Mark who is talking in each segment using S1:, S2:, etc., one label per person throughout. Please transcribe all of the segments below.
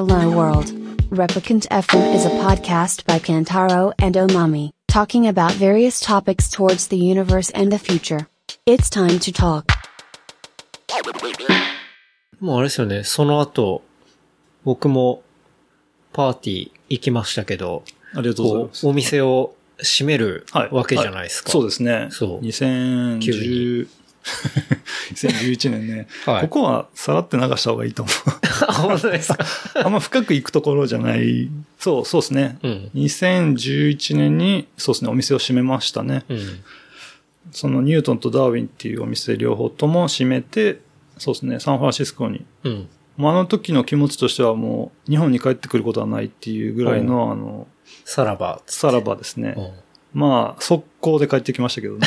S1: Hello World. Replicant FM is a podcast by Kantaro and Omami, talking about various topics towards the universe and the future. It's time to talk.
S2: もうあれですよね、その後、僕もパーティー行きましたけど、
S3: ありがとうございます。
S2: お店を閉める
S3: はい
S2: わけじゃないですか。
S3: そうですね。
S2: そう
S3: 2010 2011年ね、
S2: はい
S3: ここはさらって流した方がいいと思
S2: あ、本当ですか？
S3: う。あんま深く行くところじゃない。そう、そうですね。
S2: うん。
S3: 2011年に、そうですね、お店を閉めましたね。
S2: うん。
S3: そのニュートンとダーウィンっていうお店両方とも閉めて、そうですね、サンフランシスコに。
S2: うん。
S3: あの時の気持ちとしてはもう、日本に帰ってくることはないっていうぐらいの、あの、
S2: さらば。
S3: さらばですね。
S2: うん
S3: まあ、速攻で帰ってきましたけどね。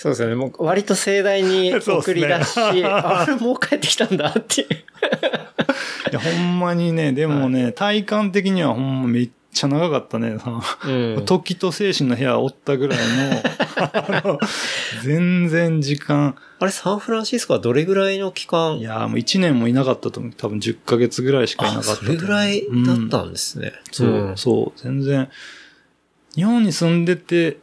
S2: そうですよね。もう割と盛大に 送り出し、
S3: ね
S2: あれもう帰ってきたんだっていう。
S3: いや、ほんまにね、でもね、体感的にはほんまめっちゃ長かったね。
S2: うん。
S3: 時と精神の部屋おったぐらい の、全然時間、
S2: あれ、サンフランシスコはどれぐらいの期間？
S3: いや、もう1年もいなかったと思う。多分10ヶ月ぐらいしかいな
S2: あ、
S3: かった。
S2: それぐらいだったんですね。
S3: そう、そう、全然。日本に住んでて、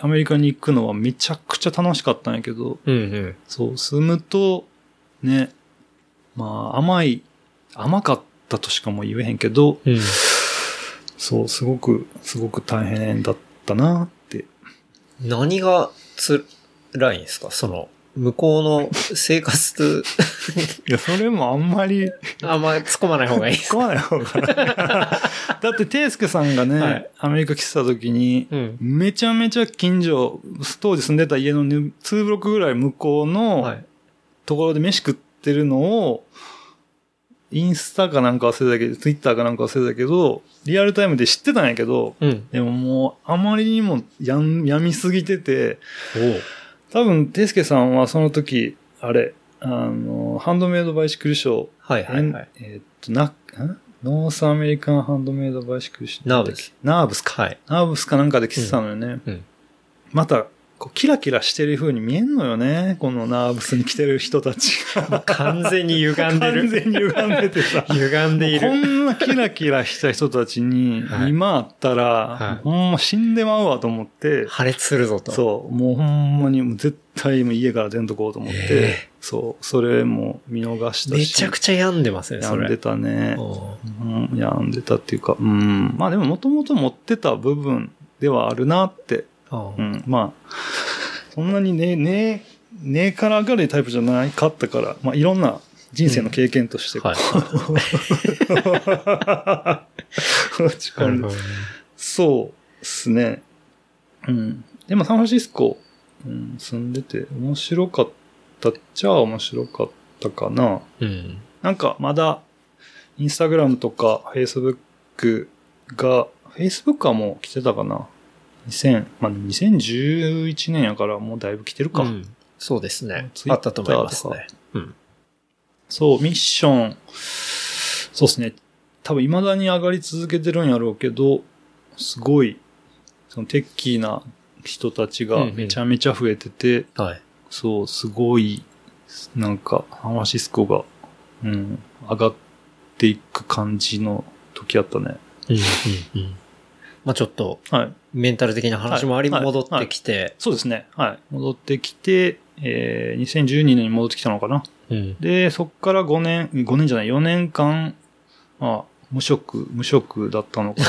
S3: アメリカに行くのはめちゃくちゃ楽しかったんやけど、
S2: うんうん。
S3: そう、住むと、ね、まあ、甘い、甘かったとしかも言えへんけど、
S2: うん。
S3: そう、すごく、すごく大変だったなって。
S2: 何がつらいんですか？その、向こうの生活、
S3: いや、それもあんまり、
S2: あんま突っ込まない方がいいです。
S3: 怖ない方が。だって、ていすけさんがね、
S2: はい
S3: アメリカ来てた時に、
S2: うん。
S3: めちゃめちゃ近所、当時住んでた家の2ブロックぐらい向こうの、
S2: はい。
S3: ところで飯食ってるのを、インスタかなんか忘れたけど、ツイッターかなんか忘れたけど、リアルタイムで知ってたんやけど、
S2: うん。
S3: でももう、あまりにもやん、やみすぎてて、
S2: お
S3: 多分、ていすけさんはその時、あれ、あの、 Handmade Bicycle Show、
S2: はいはいはい。
S3: えーっと、な、ん？ノースアメリカンハンドメイドバイシクルショー。
S2: ナーブス。
S3: ナーブスか。
S2: はい。
S3: ナーブスかなんかで来てたのよね。
S2: うん。
S3: また、こうキラキラしてる風に見えんのよね。このナーブスに来てる人たちが。
S2: 完全に歪んで
S3: 完
S2: る。
S3: 全に歪んでてさ。
S2: 歪んでい
S3: こ
S2: る。
S3: んなキラキラした人たちに、
S2: はい
S3: 今あったら、
S2: はい
S3: ほんま死んでまうわと思って、
S2: 破裂するぞと。
S3: そう、もうほんまにもう絶対もう家から出んとこうと思って、
S2: え
S3: そう、それも見逃したし。
S2: めちゃくちゃ病んでますね。
S3: 病んでたね。
S2: お
S3: うん、病んでたっていうか、うん。まあでももともと持ってた部分ではあるなって。
S2: あ
S3: うん。まあ、そんなにね、ね、ねから上がるタイプじゃないかったから、まあいろんな人生の経験として、
S2: はい。
S3: 落ち込んでそうっすね。うん。でもサンフランシスコ、うん、住んでて面白かったっちゃ面白かったかな。
S2: うん。
S3: なんかまだ、インスタグラムとか、フェイスブックが、フェイスブックはもう来てたかな。2000、まあ、2011年やからもうだいぶ来てるか。
S2: うんそうですね。あったと思いますね。うん。
S3: そう、ミッション、そうですね。多分未だに上がり続けてるんやろうけど、すごい、そのテッキーな人たちがめちゃめちゃ増えてて、
S2: はい。
S3: そう、すごい、なんか、サンフランシスコが、うん、上がっていく感じの時やったね。
S2: うん。うん。うん。まあちょっと、
S3: はい。
S2: メンタル的な話もあり、
S3: はい
S2: 戻ってきて、
S3: そうですね。はい。戻ってきて、えー、2012年に戻ってきたのかな。
S2: うん。
S3: で、そっから5年、5年じゃない、4年間、まあ、無職、無職だったのか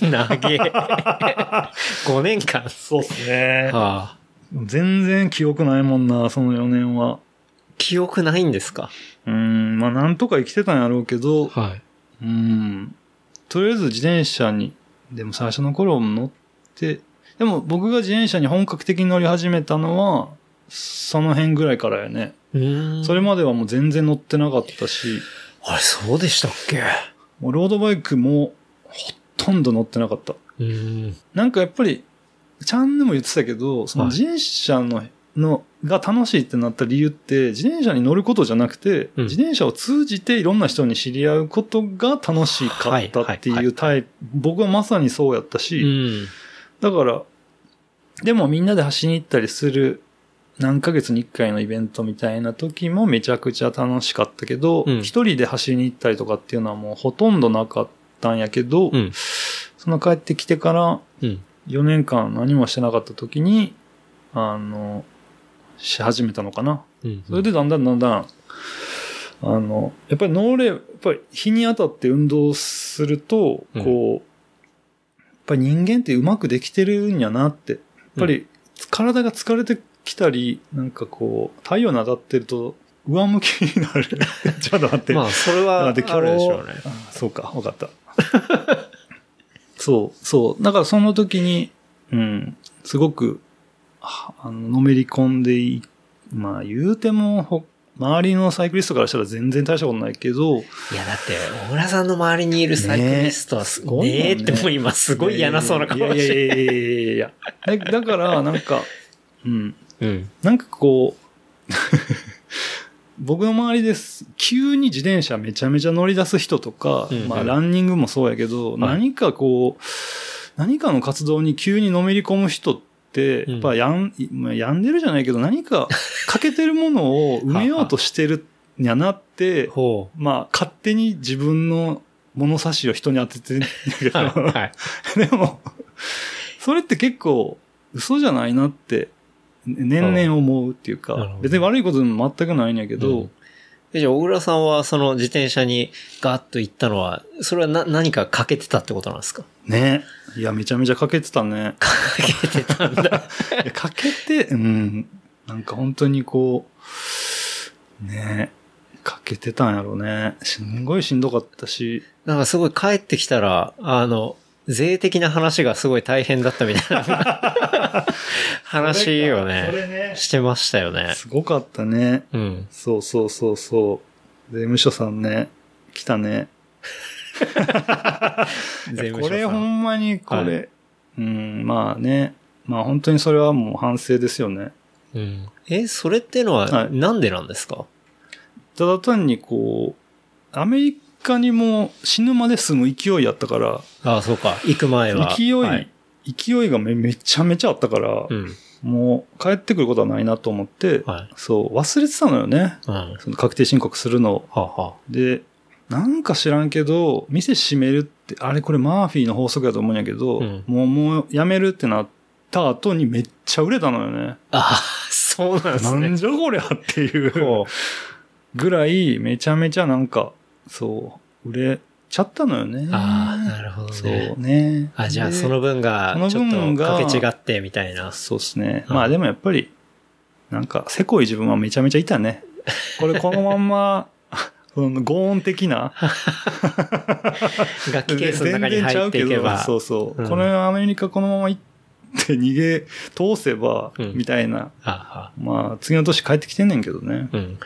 S3: な。
S2: 長え。5年間。
S3: そうですね。
S2: ああ。
S3: 全然記憶ないもんな、その4年は。
S2: 記憶ないんですか？
S3: うーん、まあなんとか生きてたんやろうけど、
S2: はい。
S3: うーん。とりあえず自転車に、でも最初の頃乗って、でも僕が自転車に本格的に乗り始めたのは、その辺ぐらいからやね。
S2: うん。
S3: それまではもう全然乗ってなかったし、
S2: あれ、そうでしたっけ？
S3: もうロードバイクもほとんど乗ってなかった。
S2: うん。
S3: なんかやっぱり、ちゃんでも言ってたけど、その
S2: はい
S3: 自転車の、の、が楽しいってなった理由って、自転車に乗ることじゃなくて、
S2: うん
S3: 自転車を通じていろんな人に知り合うことが楽しかったって
S2: はい
S3: うタイプ、僕はまさにそうやったし、
S2: うん。
S3: だから、でもみんなで走りに行ったりする何ヶ月に1回のイベントみたいな時もめちゃくちゃ楽しかったけど、
S2: うん
S3: 一人で走りに行ったりとかっていうのはもうほとんどなかったんやけど、
S2: うん。
S3: その帰ってきてから
S2: うん。
S3: 4年間何もしてなかった時に、あの、し始めたのかな。
S2: うん。
S3: それでだんだんだんだん、あの、やっぱり脳霊、やっぱり日に当たって運動すると、
S2: うん
S3: こう、やっぱり人間ってうまくできてるんやなって。やっぱり体が疲れてきたり、なんかこう、太陽に当たってると上向きになる。ちょっと待って。
S2: まあ、それはあるでしょうね。
S3: あそうか、わかった。そう、そう。だからその時に、うん、すごく、はあの、のめり込んでい、まあ言うても、ほ周りのサイクリストからしたら全然大したことないけど、
S2: いや、だって、小倉さんの周りにいるサイクリストはすごいね
S3: ねえ
S2: ってもう今すごい嫌なそうな顔
S3: いやいや
S2: して。
S3: いやいやいやいやだだから、なんか、うん、
S2: うん。
S3: なんかこう、僕の周りです。急に自転車めちゃめちゃ乗り出す人とか、
S2: うんうん
S3: まあランニングもそうやけど、
S2: はい
S3: 何かこう、何かの活動に急にのめり込む人って、
S2: うん
S3: やっぱやん、まあ病んでるじゃないけど、何か欠けてるものを埋めようとしてるんやなって、
S2: ほ
S3: まあ勝手に自分の物差しを人に当ててるんだけ
S2: う。
S3: ど、
S2: はい。はい
S3: でも、それって結構嘘じゃないなって、年々思うっていうか別に悪いことでも全くないんやけ
S2: う
S3: ど
S2: ん、えじゃあ、小倉さんはその自転車にガッと行ったのは、それはな、何か欠けてたってことなんですか？
S3: ね。いや、めちゃめちゃ欠けてたね。
S2: 欠けてたんだ。
S3: いや欠けて、うん。なんか本当にこう、ね欠けてたんやろうね。すんごいしんどかったし、
S2: なんかすごい帰ってきたら、あの、税的な話がすごい大変だったみたいな 話を
S3: そ
S2: ね、
S3: れね、
S2: してましたよね。
S3: すごかったね。
S2: うん。
S3: そうそうそうそう。税務署さんね、来たね。
S2: 税務署さん
S3: これほんまにこれ、
S2: はい
S3: うん、まあね。まあ本当にそれはもう反省ですよね。
S2: うん。え、それっての
S3: は
S2: はいなんでなんですか、
S3: ただ単にこう、アメリカにも死ぬまで住む勢いやったから、
S2: ああ、そうか。行く前は。
S3: 勢い、
S2: はい
S3: 勢いがめめちゃめちゃあったから、
S2: うん。
S3: もう帰ってくることはないなと思って、
S2: はい。
S3: そう、忘れてたのよね。
S2: うん。は
S3: その確定申告するのを。
S2: あ、は
S3: で、なんか知らんけど、店閉めるって、あれこれマーフィーの法則やと思うんやけど、
S2: うん
S3: もう、もうやめるってなった後にめっちゃ売れたのよね。
S2: あ。ああ、そうなんです
S3: なん
S2: ね。
S3: じゃこりゃっていう
S2: ほ
S3: ぐらい、めちゃめちゃなんか、そう、売れちゃったのよね。
S2: う。ああ、なるほど
S3: そう
S2: ね。
S3: ね。
S2: あ、じゃあ
S3: で
S2: その分が
S3: そ、の
S2: ちょっ
S3: 分が
S2: とかけ違ってみたいな。
S3: そうですね。
S2: うん
S3: まあでもやっぱり、なんか、せこい自分はめちゃめちゃいたね。これこのまんま、その、ゴーン的な。
S2: 楽器ケースの中に入っていけば。
S3: そうそう。
S2: うん
S3: このアメリカこのまま行って逃げ通せば、
S2: うん
S3: みたいな。
S2: あ
S3: まあ、次の年帰ってきてんねんけどね。
S2: あ、うん。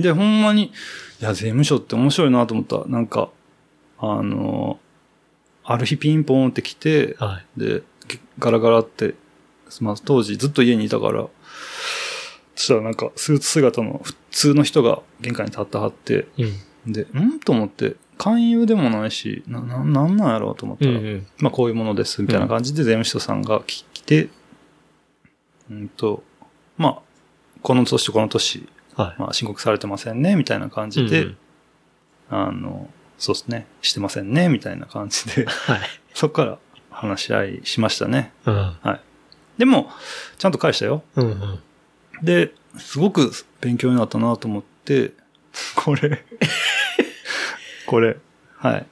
S3: で、ほんまに、いや、税務署って面白いなと思った。なんか、あの、ある日ピンポンって来て、
S2: はい。
S3: で、ガラガラって、まあ当時ずっと家にいたから、そしたらなんかスーツ姿の普通の人が玄関に立ってはって、
S2: うん。
S3: で、ん？と思って、勧誘でもないし、な、な、なんなんやろうと思ったら、
S2: うんうん。
S3: まあこういうものです、みたいな感じで税務署さんがき来て、うんと、まあ、この年とこの年、
S2: はい。
S3: まあ申告されてませんね、みたいな感じで、
S2: うんうん
S3: あの、そうですね、してませんね、みたいな感じで、
S2: はい。
S3: そこから話し合いしましたね。
S2: うん。
S3: はい。でも、ちゃんと返したよ。
S2: うんうん。
S3: で、すごく勉強になったなと思って、これ、これ、はい。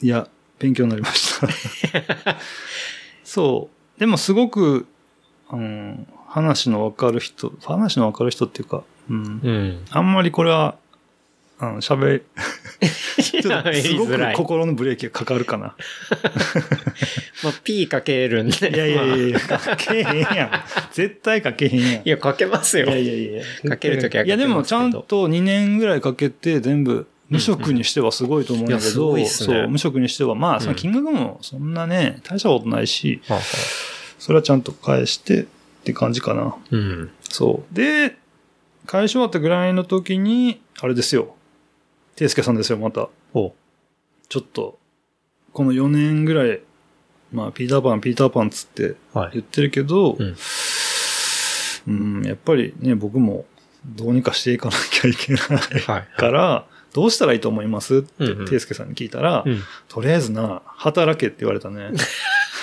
S3: いや、勉強になりました。そう。でもすごく、うん、話のわかる人、話のわかる人っていうか、うん。
S2: うん。
S3: あんまりこれは、うん、喋、ちょっとすご。く心のブレーキがかかるかな。
S2: まあ、P かけるんで。
S3: いやいやいやかけへんやん。絶対かけへんやん。
S2: いや、かけますよ。
S3: いやいやいや。
S2: かけるときはかけ
S3: いやでもちゃんと2年ぐらいかけて全部無職にしてはすごいと思うんだけど、
S2: いっすね
S3: そう、無職にしてはまあその金額もそんなね、大したことないし、
S2: はあはあ
S3: それはちゃんと返してって感じかな。
S2: うん。
S3: そう。で、返し終わったぐらいの時に、あれですよ。ていすけさんですよ、また。
S2: お
S3: ちょっと、この4年ぐらい、まあ、ピーターパン、ピーターパンつって
S2: はい。
S3: 言ってるけど、
S2: うん
S3: うん、やっぱりね、僕もどうにかしていかなきゃいけない
S2: はい。
S3: から、どうしたらいいと思います？って
S2: うんうん、
S3: ていすけさんに聞いたら、
S2: うん
S3: とりあえずな、働けって言われたね。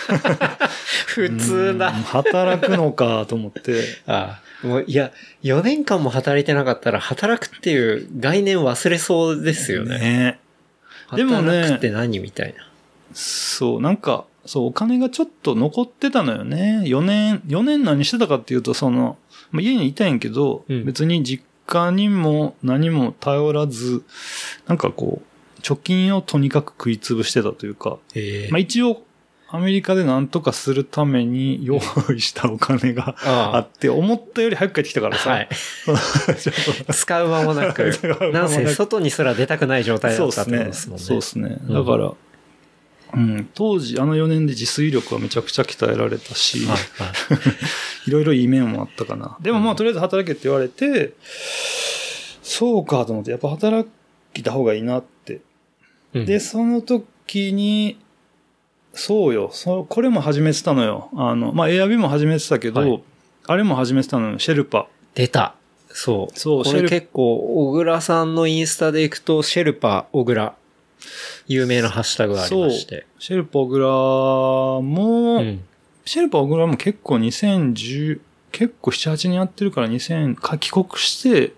S2: 普通だ
S3: うん。働くのかと思って。
S2: ああもういや、4年間も働いてなかったら、働くっていう概念忘れそうですよね。
S3: ねでもね
S2: 働くって何みたいな。
S3: そう、なんか、そう、お金がちょっと残ってたのよね。4年、4年何してたかっていうと、その、まあ、家にいたんやけど、
S2: うん
S3: 別に実家にも何も頼らず、なんかこう、貯金をとにかく食い潰してたというか、
S2: ええ
S3: まあ一応、アメリカで何とかするために用意したお金があ
S2: あ
S3: って、思ったより早く帰ってきたから
S2: あ。
S3: さ。
S2: はい。使う間もなく
S3: な
S2: んせ外にすら出たくない状態だった。ってことですもんね。
S3: そうですね。
S2: うん
S3: だから、うん、当時あの4年で自炊力はめちゃくちゃ鍛えられたし、
S2: はいは い
S3: ろいろいい面もあったかな。でもまあとりあえず働けって言われて、そうかと思って、やっぱ働いた方がいいなって。
S2: うん
S3: で、その時に、そうよ、そう、これも始めてたのよ。あの、まあ、エアビも始めてたけど、
S2: はい
S3: あれも始めてたのよ、シェルパ。
S2: 出た。そう。こ
S3: そうシェル
S2: れ結構、小倉さんのインスタで行くと、シェルパ、小倉、有名なハッシュタグがありまして。
S3: シェルパ小倉も、
S2: うん。
S3: シェルパ小倉も結構2010、結構7、8年やってるから2000、か帰国して。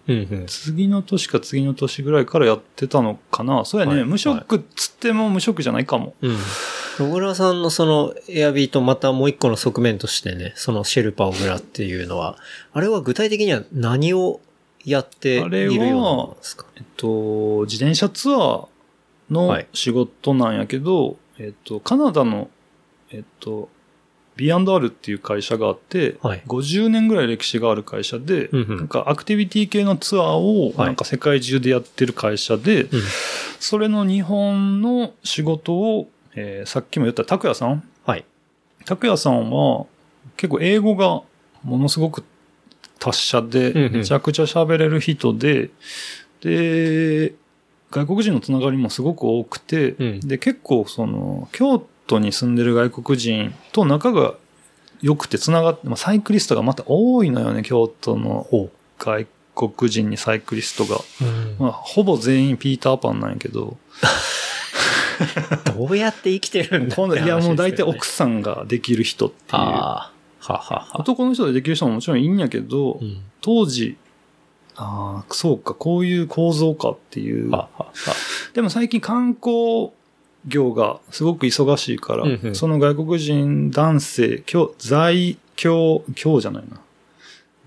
S3: 次の年か次の年ぐらいからやってたのかな。そうやね、
S2: はい
S3: 無職っつっても無職じゃないかも。
S2: うん。小倉さんのそのエアビーとまたもう一個の側面としてね、そのシェルパ小倉っていうのは、あれは具体的には何をやっているようなものですか？
S3: えっと、自転車ツアーの
S2: はい
S3: 仕事なんやけど、えっと、カナダの、えっと、B&R っていう会社があって、
S2: はい。
S3: 50年ぐらい歴史がある会社で、
S2: うんうん。
S3: なんかアクティビティ系のツアーを
S2: はい。
S3: なんか世界中でやってる会社で、
S2: うん。
S3: それの日本の仕事を、えーさっきも言った拓也さん？
S2: はい。
S3: 拓也さんは結構英語がものすごく達者で、めちゃくちゃ喋れる人で、で、外国人のつながりもすごく多くて、
S2: うん。
S3: で、結構その、京都に住んでる外国人と仲が良くてつながって、まあ、サイクリストがまた多いのよね、京都の
S2: ほ
S3: 外国人にサイクリストが。
S2: う。うん
S3: まあ、ほぼ全員ピーターパンなんやけど、
S2: どうやって生きてるんだって
S3: 今度いやもう大体奥さんができる人っていう。
S2: ああ。ははは。
S3: 男の人でできる人ももちろんいいんやけど、
S2: うん。
S3: 当時、ああ、そうか、こういう構造かっていう。
S2: ははは。
S3: でも最近観光業がすごく忙しいから、
S2: うんうん
S3: その外国人男性、京在京、京じゃないな。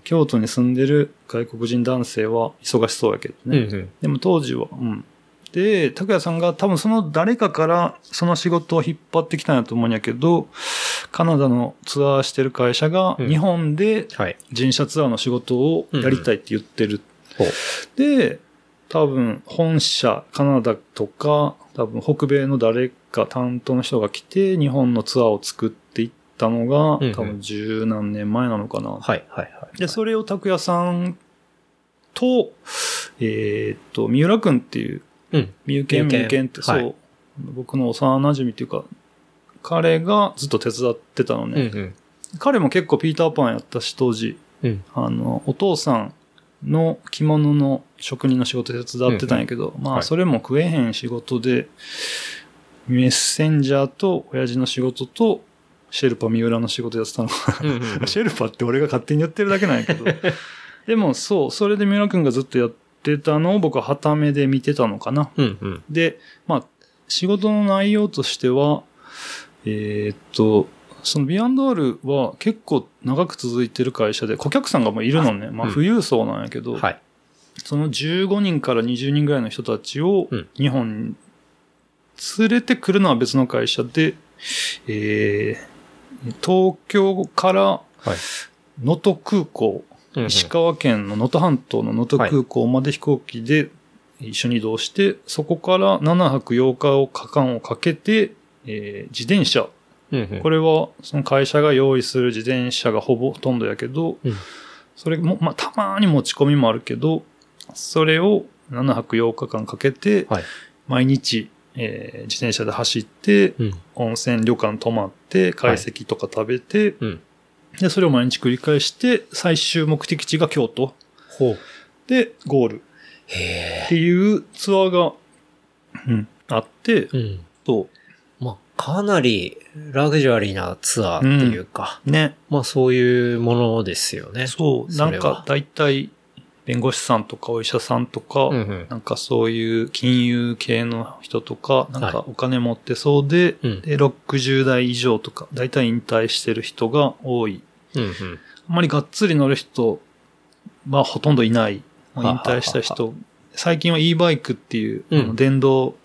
S3: 京都に住んでる外国人男性は忙しそうやけどね。
S2: うんうん。
S3: でも当時は、うん。で、拓也さんが多分その誰かからその仕事を引っ張ってきたんやと思うんやけど、カナダのツアーしてる会社が
S2: うん
S3: 日本で
S2: はい。
S3: 人車ツアーの仕事をやりたいって言ってる。
S2: ほう。
S3: で、多分本社、カナダとか、多分北米の誰か担当の人が来て日本のツアーを作っていったのが、
S2: うんうん
S3: 多分十何年前なのかな。
S2: はい、はい、はい。
S3: で、それを拓也さんと、えーっと、三浦くんっていう、
S2: うん。
S3: 三重県、
S2: 三
S3: ってそう、
S2: はい
S3: 僕の幼馴染っていうか、彼がずっと手伝ってたの
S2: うん、
S3: ね。
S2: うん。
S3: 彼も結構ピーターパンやったし、当時、
S2: うん。
S3: あの、お父さんの着物の職人の仕事手伝ってたんやけど、まあ、
S2: はい
S3: それも食えへん仕事で、メッセンジャーと親父の仕事と、シェルパ三浦の仕事やってたのかな。
S2: うんうんうん
S3: シェルパって俺が勝手に言ってるだけなんやけど。でもそう、それで三浦くんがずっとやってたのを僕は旗目で見てたのかな。
S2: うん、うん。
S3: で、まあ、仕事の内容としては、えーっと、その B&R は結構長く続いてる会社で、顧客さんがもういるのね。まあ、
S2: うん
S3: 富裕層なんやけど、
S2: はい。
S3: その15人から20人ぐらいの人たちを
S2: うん
S3: 日本に連れてくるのは別の会社で、えー東京から
S2: はい。
S3: 能登空港、
S2: うんうん
S3: 石川県の能登半島の能登空港まで飛行機で一緒に移動して、そこから7泊8日を間間をかけて、えー自転車。これはその会社が用意する自転車がほぼほとんどやけど、
S2: うん
S3: それも、まあ、たまに持ち込みもあるけど、それを7泊8日間かけて、
S2: はい。
S3: 毎日、えー自転車で走って、
S2: うん。
S3: 温泉旅館泊まって、懐石とか食べて、
S2: うん。
S3: で、それを毎日繰り返して、最終目的地が京都。
S2: ほう。
S3: で、ゴール
S2: へ
S3: っていうツアーが、うん、あって、
S2: え。うん。
S3: そう。
S2: まあ、かなりラグジュアリーなツアーっていうか、
S3: ね。
S2: まあそういうものですよね。
S3: そう。なんか、大体、弁護士さんとかお医者さんとか、
S2: うんうん
S3: なんかそういう金融系の人とか、なん
S2: はい
S3: かお金持ってそうで、
S2: うん
S3: で、60代以上とか、大体引退してる人が多い。
S2: うんうん。
S3: あんまりがっつり乗る人はほとんどいない。引
S2: はははは
S3: 退した人。最近は e バイクっていう、
S2: うん
S3: 電動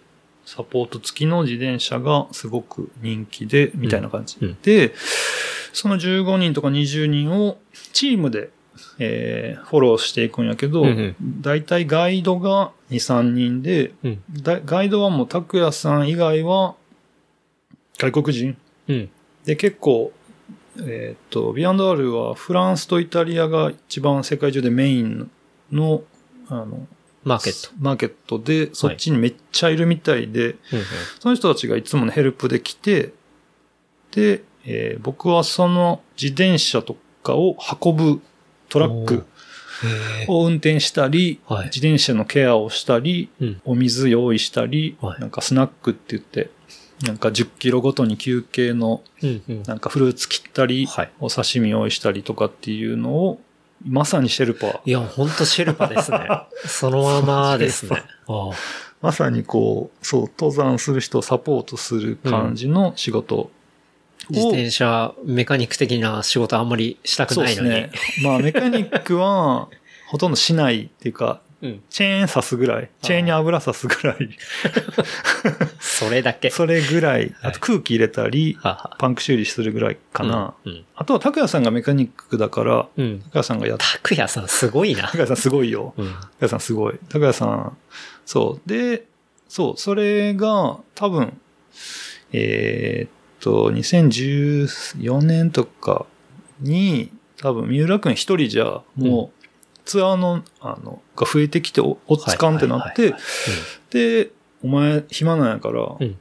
S3: サポート付きの自転車がすごく人気で、みたいな感じ。
S2: うん。うん。
S3: で、その15人とか20人をチームで、えーフォローしていくんやけど、
S2: うんうん。
S3: ガイドが2、3人で、
S2: うん。
S3: だガイドはもう拓也さん以外は外国人。
S2: うん。
S3: で、結構、えーっと、ビアンドアールはフランスとイタリアが一番世界中でメインの、あの、
S2: マーケット。
S3: マーケットで、そっちにめっちゃいるみたいで、
S2: うん
S3: その人たちがいつものヘルプで来て、で、えー僕はその自転車とかを運ぶトラック。を運転したり、
S2: はい
S3: 自転車のケアをしたり、
S2: うん。
S3: お水用意したり、
S2: はい
S3: なんかスナックって言って、なんか10キロごとに休憩の。なんかフルーツ切ったり、
S2: はい
S3: お刺身用意したりとかっていうのを、まさにシェルパー。
S2: いや、ほんとシェルパですね。そのままですね。
S3: まさにこう、そう、登山する人をサポートする感じの仕事を、
S2: 自転車メカニック的な仕事あんまりしたく
S3: そう
S2: ないのに。
S3: ですね。まあ、メカニックは、ほとんどしないっていうか、
S2: うん。
S3: チェーン刺すぐらい、チェーンに油刺すぐらい、
S2: それだけ。
S3: それぐらい、あと空気入れたり。パンク修理するぐらいかな。
S2: うん。
S3: あとは、拓也さんがメカニックだから、
S2: うん。
S3: 拓也さんがやっ
S2: 拓也さんすごいな
S3: 拓。也さんすごいよ。
S2: うん。
S3: 拓也さんすごい。拓也さん、そう。で、そう、それが多分、えーっと、2014年とかに、多分、三浦くん一人じゃ、もう、ツアーの、あの、が増えてきて、お、おっつかんってなってで、お前暇なんやから、
S2: うん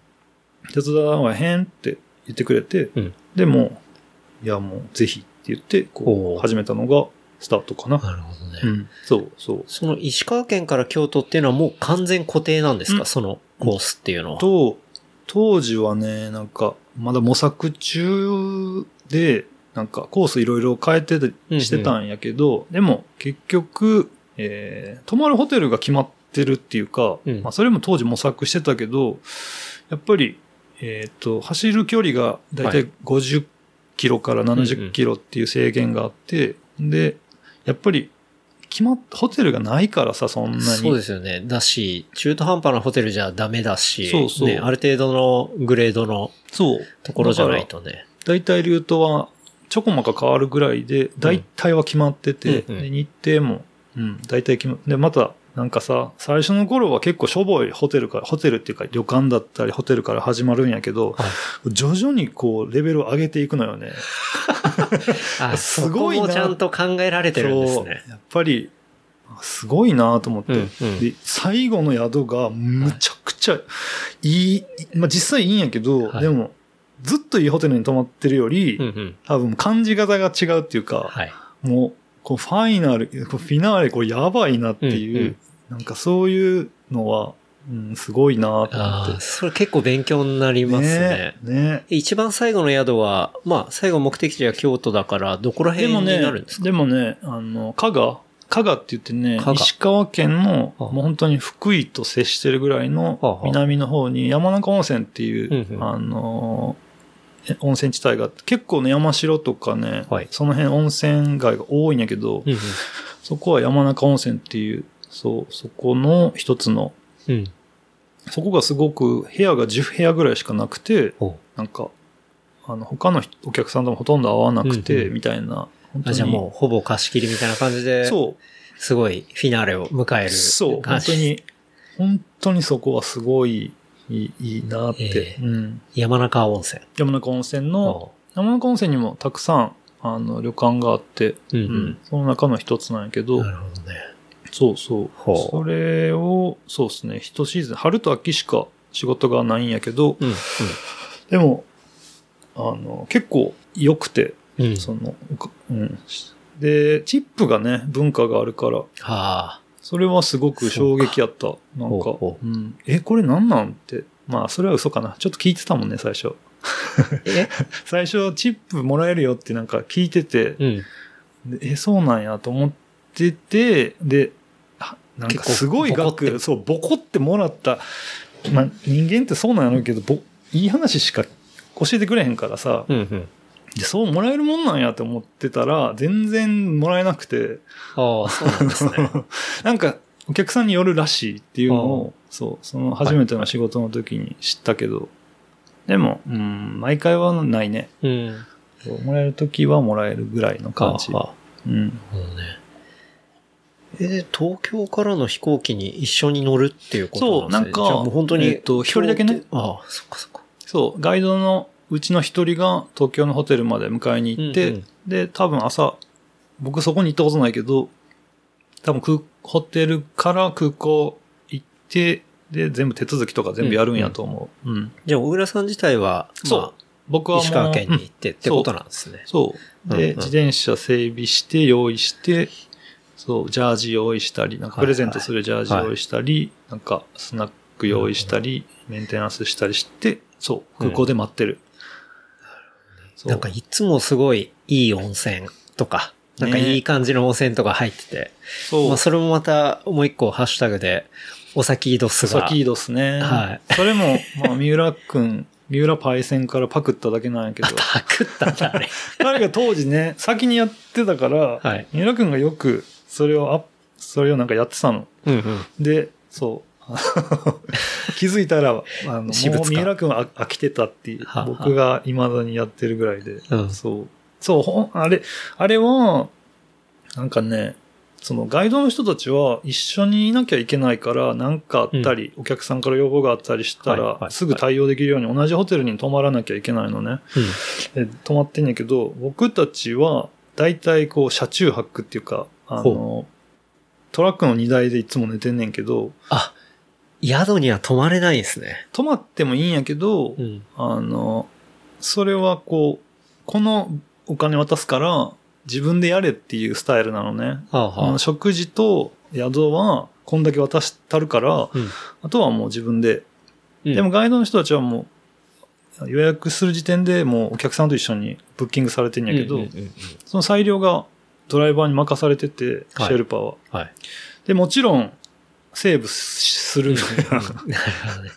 S3: 手伝わへんって言ってくれて、
S2: うん
S3: でも、いやもうぜひって言って、こう、始めたのがスタートかな。
S2: なるほどね。
S3: うん。そう、そう。
S2: その石川県から京都っていうのはもう完全固定なんですか、
S3: うん
S2: そのコースっていうのは。
S3: と、当時はね、なんか、まだ模索中で、なんかコースいろいろ変えてしてたんやけど、でも結局、えー、泊まるホテルが決まってるっていうか、
S2: うん
S3: まあそれも当時模索してたけど、やっぱり、えっ、と、走る距離がだいたい50キロから70キロっていう制限があって、で、やっぱり、決まっ、ホテルがないからさ、そんなに。
S2: そうですよね。だし、中途半端なホテルじゃダメだし、
S3: そうそう
S2: ね、ある程度のグレードの
S3: そう。
S2: ところじゃないとね。
S3: 大体ルートはちょこまか変わるぐらいで、大体は決まってて、
S2: うんうん。
S3: で日程も、うん、大体決まで、また、なんかさ、最初の頃は結構しょぼいホテルから、ホテルっていうか旅館だったりホテルから始まるんやけど、
S2: はい。
S3: 徐々にこうレベルを上げていくのよね。
S2: あ、
S3: す
S2: すごい
S3: な。
S2: ちゃんと考えられてるんですね。
S3: やっぱり、すごいなと思って、
S2: うんうん。
S3: で、最後の宿がむちゃくちゃいい、まあ実際いいんやけど、
S2: はい。
S3: でも、ずっといいホテルに泊まってるより、
S2: うんうん。
S3: 多分感じ方が違うっていうか、
S2: はい。
S3: もう、こうファイナル、こうフィナーレ、これやばいなっていう、
S2: うんうん
S3: なんかそういうのは、うん、すごいなと思って。
S2: それ結構勉強になりますね。
S3: ねね
S2: 一番最後の宿は、まあ、最後目的地は京都だから、どこら辺に
S3: でもね
S2: なるんです、か？
S3: でもね、あの、加賀？加賀って言ってね石川県の、
S2: はあ
S3: もう本当に福井と接してるぐらい
S2: はあ
S3: の
S2: はあ
S3: 南の方に山中温泉っていう、あの、え温泉地帯があって、結構ね、山城とかね、
S2: はい
S3: その辺温泉街が多いんやけど、
S2: うん
S3: そこは山中温泉っていう、そう、そこの一つの、
S2: うん。うん。
S3: そこがすごく部屋が10部屋ぐらいしかなくて、
S2: お
S3: なんか、あの、他の人お客さんともほとんど会わなくて、
S2: うんうん
S3: みたいな。
S2: あじゃあもう、ほぼ貸し切りみたいな感じで、
S3: そう、
S2: すごいフィナーレを迎える
S3: そう、本。当に、本当にそこはすごいいいいいなって、
S2: ええ
S3: うん。
S2: 山中温泉。
S3: 山中温泉の、山中温泉にもたくさん、あの、旅館があって、
S2: うんうん
S3: その中の一つなんやけど、
S2: なるほどね。
S3: そうそう。それを、そうですね、一シーズン、春と秋しか仕事がないんやけど、
S2: うん。
S3: でも、あの、結構良くて、
S2: うん。うん。
S3: その、うん。で、チップがね、文化があるから、
S2: はあ。
S3: それはすごく衝撃やった。なんか
S2: ほう
S3: ん。え、これなんなんって。まあ、それは嘘かな。ちょっと聞いてたもんね、最初。
S2: え？
S3: 最初、チップもらえるよってなんか聞いてて、
S2: うん。
S3: でえ、そうなんやと思ってて、で、あなんかすごい額、そう、ボコってもらった。まあ、人間ってそうなんやろうけど、ぼいい話しか教えてくれへんからさ、
S2: うんうん。
S3: でそうもらえるもんなんやって思ってたら、全然もらえなくて、
S2: ああ、そうなんですね。
S3: なんか、お客さんによるらしいっていうのを、そう、その初めての
S2: はい
S3: 仕事の時に知ったけど、でも、うん、毎回はないね。
S2: うん。
S3: もらえる時はもらえるぐらいの感じ。
S2: はあ
S3: うん。
S2: なるほどね。え、で東京からの飛行機に一緒に乗るっていうことなんですね。
S3: そうなんか
S2: もう本当に。
S3: えっと一人だけね
S2: ああ、そっかそっか。
S3: そう、ガイドのうちの一人が東京のホテルまで迎えに行って、
S2: うんうん
S3: で、多分朝、僕そこに行ったことないけど、多分空ホテルから空港行って、で、全部手続きとか全部やるんやと思う。うん。
S2: じゃあ、小倉さん自体は、
S3: そう
S2: ま
S3: 僕は
S2: 石川県に行ってって
S3: うん
S2: ことなんですね。
S3: そう。で、
S2: うんうん
S3: 自転車整備して、用意して、そう、ジャージ用意したり、なんかプレゼントするジャージ用意したり、なんかスナック用意したり、メンテナンスしたりして、そう、空港で待ってる。
S2: なんかいつもすごいいい温泉とか、なんかいい感じの温泉とか入ってて、
S3: そう。
S2: まあそれもまたもう一個ハッシュタグで、お先ドスが。
S3: サキードスね。
S2: はい。
S3: それも、まあ、三浦くん、三浦パイセンからパクっただけなんやけど、
S2: パクったんだ、あれ。
S3: 彼が当時ね、先にやってたから、
S2: はい。
S3: 三浦くんがよく、それをアップ、それをなんかやってたの。
S2: うんうん。
S3: で、そう。気づいたら、あの、もう三浦くんは飽きてたっていう僕が未だにやってるぐらいで。
S2: うん
S3: そう。そう、ほん、あれ、あれは、なんかね、そのガイドの人たちは一緒にいなきゃいけないから、なんかあったり、お客さんから要望があったりしたら、すぐ対応できるように同じホテルに泊まらなきゃいけないのね。で泊まってんやけど、僕たちは、だいたいこう、車中泊っていうか、あの
S2: ほ、
S3: トラックの荷台でいつも寝てんねんけど、
S2: あ、宿には泊まれないんですね。
S3: 泊まってもいいんやけど、
S2: ん。
S3: あの、それはこう、このお金渡すから自分でやれっていうスタイルなのね。
S2: はあは
S3: あの食事と宿はこんだけ渡したるから、
S2: うん
S3: あとはもう自分で。
S2: うん
S3: でもガイドの人たちはもう予約する時点でもうお客さんと一緒にブッキングされてんやけど、その裁量がドライバーに任されてて、シ
S2: はい
S3: ェルパーは。
S2: はい。
S3: で、もちろん、セーブするみたいな。
S2: なるほどね。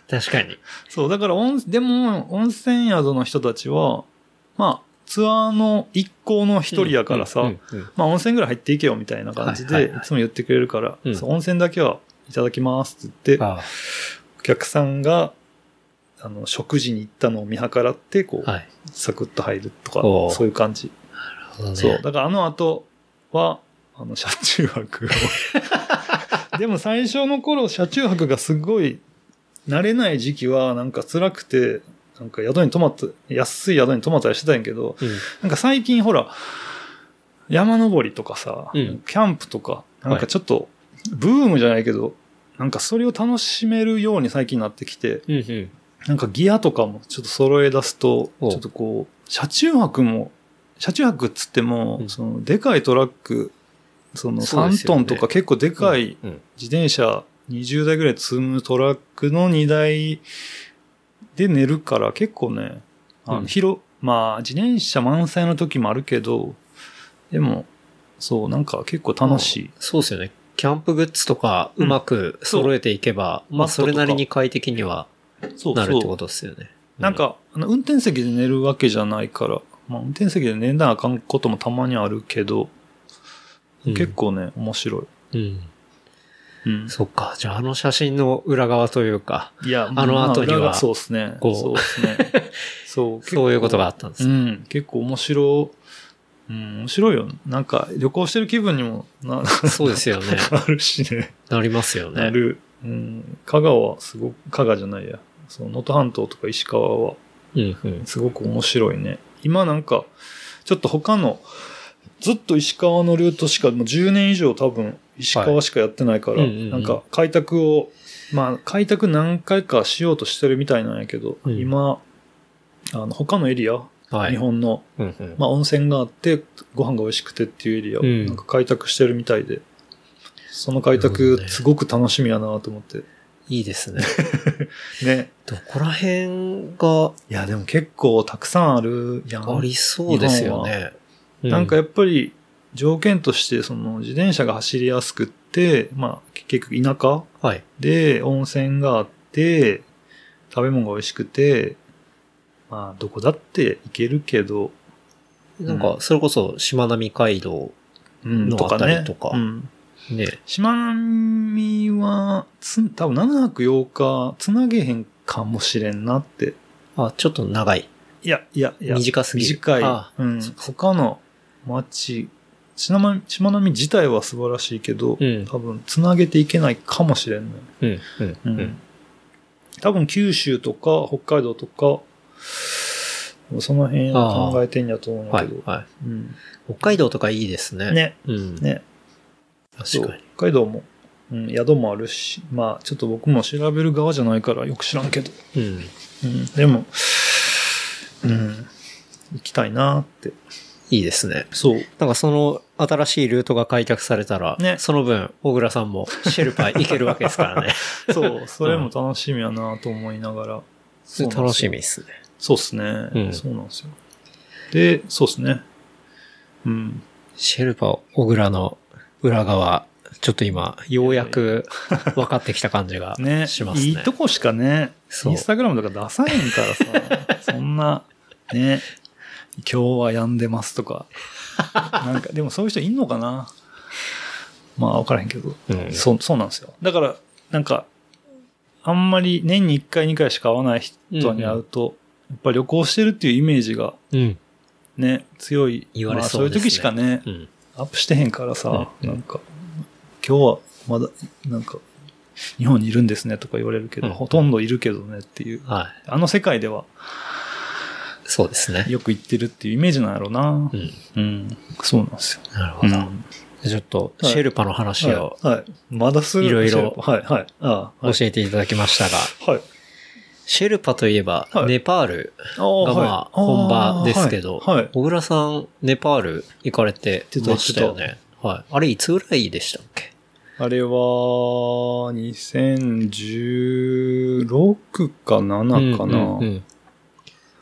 S2: 確かに。
S3: そう、だから温、でも、温泉宿の人たちは、まあ、ツアーの一行の一人やからさ、
S2: うんうんうん
S3: まあ温泉ぐらい入っていけよみたいな感じで、
S2: はいはいはい
S3: いつも言ってくれるから、
S2: うん
S3: そう温泉だけはいただきますって言って、
S2: あ
S3: お客さんが、あの、食事に行ったのを見計らって、こう、
S2: あはい。
S3: サクッと入るとかそういう感じ。
S2: なるほどね。
S3: そう。だからあの後は、あの、車中泊を。でも最初の頃、車中泊がすごい、慣れない時期はなんか辛くて、なんか宿に泊まった、安い宿に泊まったりしてたんやけど、
S2: うん。
S3: なんか最近ほら、山登りとかさ、
S2: うん
S3: キャンプとか、なんかちょっと、ブームじゃないけど、なんかそれを楽しめるように最近なってきて、
S2: うんうん。
S3: なんかギアとかもちょっと揃え出すと、ち
S2: お
S3: ょっとこう、車中泊も、車中泊っつっても、
S2: うん
S3: その、でかいトラック、その3
S2: そうですよね
S3: トンとか結構でかい
S2: うん。
S3: 自転車20台ぐらい積むトラックの荷台で寝るから結構ね、あ
S2: うん
S3: の広、まあ自転車満載の時もあるけど、でも、そう、なんか結構楽しい。
S2: そうですよね。キャンプグッズとかうまく揃えていけば、まあそれなりに快適には
S3: そう
S2: なるってこ。とですよね。
S3: なんか、あの運転席で寝るわけじゃないから、まあ運転席で寝なあかんこともたまにあるけど、
S2: うん、
S3: 結構ね、面白い。
S2: うん。
S3: うん。
S2: そっか。じゃああの写真の裏側というか、
S3: いや、
S2: あの後には
S3: そうですね。
S2: こう
S3: そうですね。そう。
S2: そういうことがあったんですね。
S3: うん。結構面白い。うん、面白いよ。なんか、旅行してる気分にもな、
S2: そうですよね。
S3: なるしね。
S2: なりますよね。
S3: なる。うん。香川はすごく、香川じゃないや。その、能登半島とか石川は、
S2: うんうん。
S3: すごく面白いね。今なんか、ちょっと他の、ずっと石川のルートしか、もう10年以上多分、石川しかやってないから、
S2: はいうんうんうん
S3: なんか開拓を、まあ開拓何回かしようとしてるみたいなんやけど、
S2: うん
S3: 今、あの、他のエリア、
S2: はい。
S3: 日本の、
S2: うんうん。
S3: まあ温泉があって、ご飯が美味しくてっていうエリアを
S2: うん
S3: なんか開拓してるみたいで、その開拓すごく楽しみやなと思って。
S2: いいですね。
S3: ね。
S2: どこら辺が
S3: いや、でも結構たくさんあるやん。
S2: ありそうですよね。う
S3: なんかやっぱり条件として、その自転車が走りやすくって、まあ結局田舎
S2: はい。
S3: で温泉があって、食べ物が美味しくて、まあどこだって行けるけど、
S2: なんか、それこそ、しまなみ海道、
S3: うん、
S2: の
S3: とかね。
S2: あたりとか
S3: うん。
S2: ね。
S3: しまなみは、つ、多分7泊8日、つなげへんかもしれんなって。
S2: あ、ちょっと長い。
S3: いや、いや、いや。
S2: 短すぎる
S3: 短い。
S2: あ
S3: うん。他の街、しまなみ、しまなみ自体は素晴らしいけど、
S2: うん。
S3: 多分、つなげていけないかもしれんね。
S2: うん。うん。
S3: う
S2: うんん。
S3: 多分、九州とか、北海道とか、その辺考えてんやと思うんや
S2: はい
S3: けど。。
S2: は
S3: うん。
S2: い。北海道とかいいですね。。
S3: ね。
S2: うん。
S3: ね。
S2: 確かに。
S3: 北海道も、うん、宿もあるし、まあ、ちょっと僕も調べる側じゃないからよく知らんけど。
S2: うん。
S3: うん、でも、うん、行きたいなって。
S2: いいですね。
S3: そう。
S2: なんかその新しいルートが開拓されたら、
S3: ね
S2: その分、小倉さんもシェルパー行けるわけですからね。
S3: そう、それも楽しみやなと思いながら。そうなん
S2: 楽しみですね。
S3: そうっすね、
S2: うん
S3: そうなんですよ。で、そうっすね。うん。
S2: シェルパー小倉の裏側、ちょっと今、ようやく分かってきた感じが
S3: ね。
S2: しますね。
S3: いいとこしかね、インスタグラムとか出さへんからさ、そんな、ね、今日は病んでますとか。なんか、でもそういう人いんのかな？まあ、わからへんけど。
S2: うん
S3: そう、そうなんですよ。だから、なんか、あんまり年に1回2回しか会わない人に会うと、やっぱり旅行してるっていうイメージが
S2: うん。
S3: ね、強い。
S2: 言われ
S3: まあ、
S2: そうですね
S3: そういう時しかね、
S2: うん。
S3: アップしてへんからさ、
S2: うん
S3: なんか、今日はまだ、なんか、日本にいるんですねとか言われるけど、
S2: うん
S3: ほとんどいるけどねっていう。
S2: はい。
S3: あの世界では
S2: そうですね。
S3: よく行ってるっていうイメージなんやろうな
S2: う。ん。
S3: うん。そうなんですよ。
S2: なるほど。
S3: うん
S2: ちょっと、シェルパの話を
S3: はい。はい。まだする
S2: いろいろ
S3: はい、はい。ああ、はい。
S2: 教えていただきましたが、
S3: はい。
S2: シェルパといえば、
S3: はい
S2: ネパールがまあ本場ですけど、
S3: はい。はい
S2: 小倉さん、ネパール行かれてましたよね。はい。あれ、いつぐらいでしたっけ？
S3: あれは、2016か7かな。
S2: うんうんうん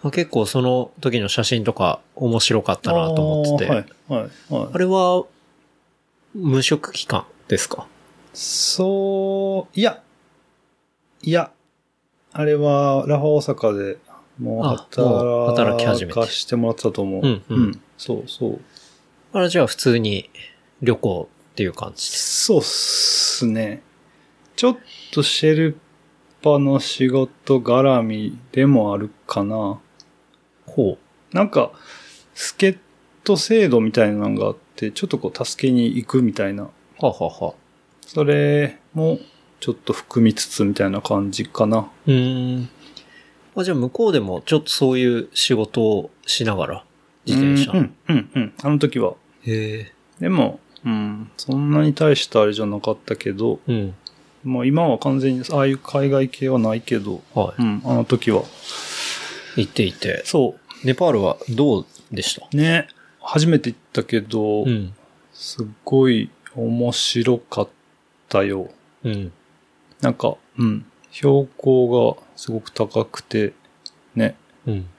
S2: まあ結構その時の写真とか面白かったなと思ってて。
S3: はい、はい、はい。
S2: れは、無職期間ですか？
S3: そう、いや、いや、あれは、ラファ大阪で、もう
S2: あもう働き始め
S3: かしてもらってたと思う。
S2: うんうん
S3: そうそう。
S2: あれじゃあ普通に旅行っていう感じ。
S3: そうっすね。ちょっとシェルパの仕事絡みでもあるかな。
S2: ほ
S3: なんか、助っ人制度みたいなのがあって、ちょっとこう助けに行くみたいな。
S2: う。ははは。
S3: それもちょっと含みつつみたいな感じかな。
S2: うーん。あじゃあ向こうでもちょっとそういう仕事をしながら、自転車。
S3: うん、うん、うん。あの時は。
S2: へえ。
S3: でも、うん、そんなに大したあれじゃなかったけど、
S2: うん。
S3: もう今は完全にああいう海外系はないけど、
S2: は
S3: うん、あの時は。
S2: い。行っていて。
S3: そ
S2: ネパールはどうでした？
S3: う。ね。初めて行ったけど、
S2: うん。
S3: すっごい面白かったよ。
S2: うん。
S3: なんか、うん。標高がすごく高くて、ね。
S2: うん。